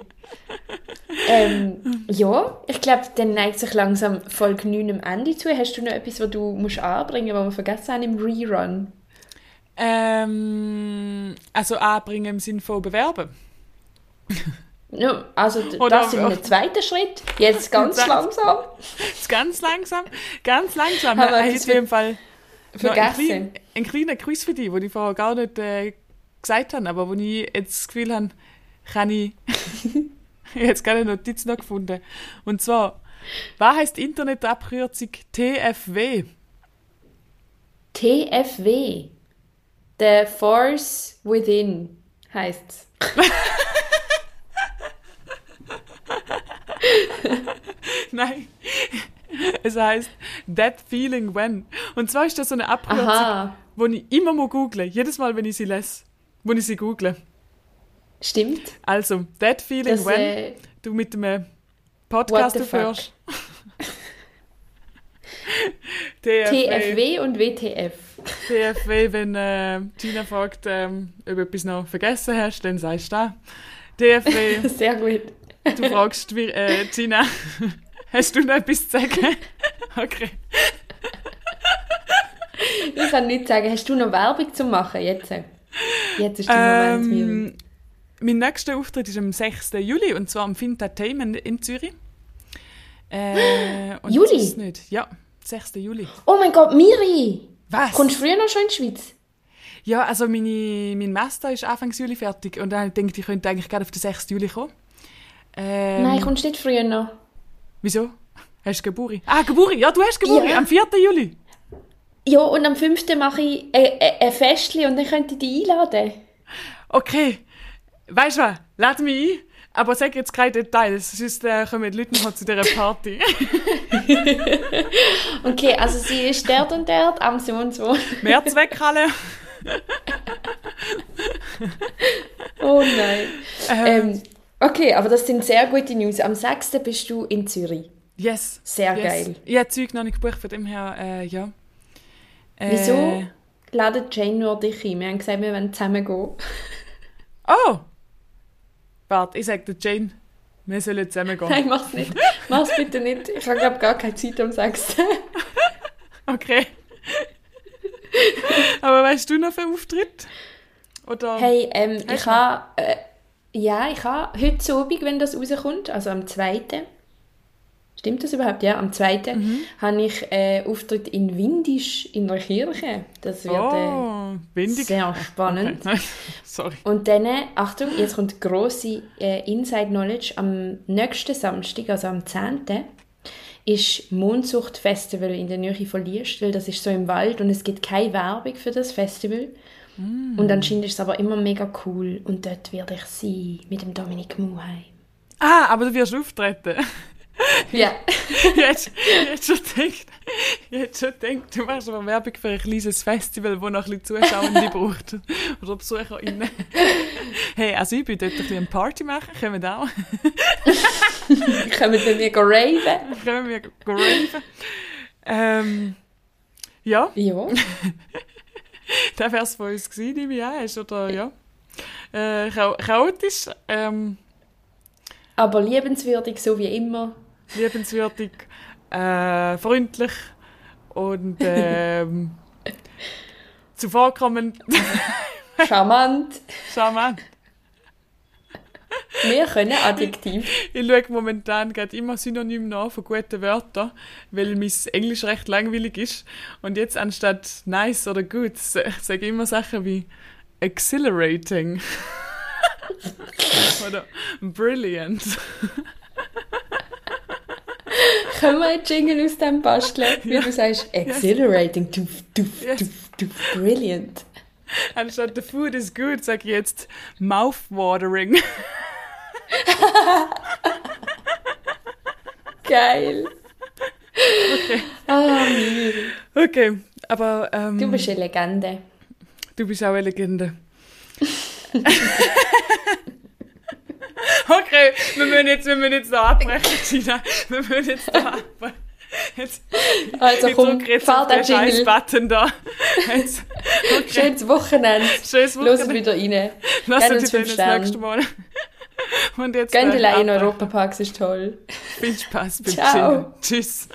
Speaker 4: ähm, ja, ich glaube, dann neigt sich langsam Folge 9 am Ende zu. Hast du noch etwas, was du musst anbringen musst, was wir vergessen haben im Rerun?
Speaker 2: Ähm, also anbringen im Sinne von bewerben.
Speaker 4: Ja, also
Speaker 2: Oder-
Speaker 4: das ist ein zweiter Schritt. Jetzt ganz langsam.
Speaker 2: Ganz langsam, ganz langsam.
Speaker 4: Etwas
Speaker 2: auf jeden Fall
Speaker 4: Vergessen.
Speaker 2: kleinen, einen kleinen Quiz für dich, den ich vorher gar nicht äh, gesagt habe, aber wo ich jetzt das Gefühl habe, kann ich... ich habe jetzt keine Notiz noch gefunden. Und zwar, was heißt Internetabkürzung TFW?
Speaker 4: TFW. The Force Within heißt's.
Speaker 2: Nein. Es heißt That Feeling When. Und zwar ist das so eine Abkürzung, wo ich immer mal google, jedes Mal, wenn ich sie lese, wo ich sie google.
Speaker 4: stimmt.
Speaker 2: Also, That Feeling
Speaker 4: Das,
Speaker 2: When,
Speaker 4: äh,
Speaker 2: du mit dem
Speaker 4: What
Speaker 2: Podcast aufhörst. TFW.
Speaker 4: Und WTF.
Speaker 2: TFW, wenn äh, Gina fragt, ähm, ob du etwas noch vergessen hast, dann sagst du da. TFW,
Speaker 4: Sehr gut.
Speaker 2: du fragst wie, äh, Gina, hast du noch etwas zu sagen? Okay.
Speaker 4: Ich kann nicht sagen, hast du noch Werbung zu machen jetzt? Jetzt ist der Moment.
Speaker 2: Ähm, mein nächster Auftritt ist am 6. Juli und zwar am Fintertainment in Zürich. Äh,
Speaker 4: Juli?
Speaker 2: ist nicht. Ja, 6. Juli.
Speaker 4: Oh mein Gott, Miri!
Speaker 2: Was?
Speaker 4: Kommst du früher noch schon in die Schweiz?
Speaker 2: Ja, also meine, mein Master ist Anfang Juli fertig und dann denke ich, ich könnte eigentlich gerade auf den 6. Juli kommen. Ähm,
Speaker 4: Nein, kommst du nicht früher noch?
Speaker 2: Wieso? Hast du Geburi? Ah, Geburi! Ja, du hast Geburi
Speaker 4: Ja.
Speaker 2: am 4. Juli.
Speaker 4: Ja, und am 5. mache ich ein, ein, ein Festchen und dann könnt ihr dich einladen.
Speaker 2: Okay. Weißt du was? Lade mich ein, aber sag jetzt keine Details, sonst äh, kommen die Leute noch zu dieser Party.
Speaker 4: Okay, also sie ist dort und dort, am so und so.
Speaker 2: Mehrzweckhalle.
Speaker 4: Oh nein. Ähm, okay, aber das sind sehr gute News. Am 6. bist du in Zürich.
Speaker 2: Yes.
Speaker 4: Sehr
Speaker 2: yes.
Speaker 4: geil.
Speaker 2: Ich habe Zeug noch nicht gebucht, von dem her, äh, ja. Äh,
Speaker 4: Wieso ladet Jane nur dich ein? Wir haben gesagt, wir wollen zusammen gehen.
Speaker 2: Oh! Warte, ich sage der Jane, wir sollen zusammen gehen.
Speaker 4: Nein, mach's nicht. Mach's bitte nicht. Ich habe, glaube gar keine Zeit am 6.
Speaker 2: Okay. Aber weißt du noch für Auftritt? Oder?
Speaker 4: Hey, ähm, ich habe... Äh, ja, ich habe heute Abend, wenn das rauskommt, also am 2. Stimmt das überhaupt? Ja, am 2.
Speaker 2: Mhm.
Speaker 4: habe ich äh, Auftritt in Windisch in der Kirche. Das wird äh,
Speaker 2: Oh, windig.
Speaker 4: sehr spannend.
Speaker 2: Okay. Sorry.
Speaker 4: Und dann, äh, Achtung, jetzt kommt grosse äh, Inside Knowledge. Am nächsten Samstag, also am 10., ist Mondsucht Festival in der Nähe von Liestel. Das ist so im Wald und es gibt keine Werbung für das Festival. Und anscheinend ist es aber immer mega cool. Und dort werde ich sein mit dem Dominik Muheim.
Speaker 2: Ah, aber du wirst auftreten.
Speaker 4: Ja.
Speaker 2: ich hätte schon ich hätte schon gedacht, du machst aber Werbung für ein kleines Festival, wo noch ein bisschen Zuschauende braucht. Oder BesucherInnen. Hey, also ich bin dort ein bisschen eine Party machen, können wir auch.
Speaker 4: Kommen wir raven?
Speaker 2: können wir raven. Ähm, ja,
Speaker 4: Ja.
Speaker 2: Das wäre es von uns gewesen, nehme ich an. Ist, oder, ja. Äh, chao- chaotisch, ähm,
Speaker 4: Aber liebenswürdig, so wie immer.
Speaker 2: liebenswürdig, äh, freundlich und ähm, zuvorkommend,
Speaker 4: Charmant.
Speaker 2: charmant.
Speaker 4: Wir können Adjektiv.
Speaker 2: Ich schaue momentan gerade immer synonym nach von guten Wörtern, weil mein Englisch recht langweilig ist. Und jetzt anstatt nice oder good sage ich immer Sachen wie exhilarating oder brilliant.
Speaker 4: Können wir einen Jingle aus dem basteln? Wie du sagst, exhilarating, duf, duf,
Speaker 2: Yes.
Speaker 4: duf, duf, brilliant.
Speaker 2: Anstatt the food is good sage ich jetzt mouthwatering.
Speaker 4: Geil. Ah, Miri.
Speaker 2: Okay, aber ähm,
Speaker 4: Du bist eine Legende.
Speaker 2: Du bist auch eine Legende. okay, wir müssen jetzt, wir müssen jetzt da abbrechen, Gina. Wir müssen jetzt da abbrechen. Jetzt,
Speaker 4: Also
Speaker 2: ich
Speaker 4: komm,
Speaker 2: jetzt
Speaker 4: fahr
Speaker 2: den
Speaker 4: Jingle.
Speaker 2: Button da. Jetzt, okay.
Speaker 4: Schönes Wochenende.
Speaker 2: Schönes
Speaker 4: Los
Speaker 2: Wochenende.
Speaker 4: wieder rein.
Speaker 2: Lass uns
Speaker 4: fünf
Speaker 2: das
Speaker 4: Sterne.
Speaker 2: nächste Mal. Und jetzt
Speaker 4: Göndelei in Europaparks ist toll.
Speaker 2: Viel Spaß beim
Speaker 4: Ciao.
Speaker 2: Chillen. Tschüss.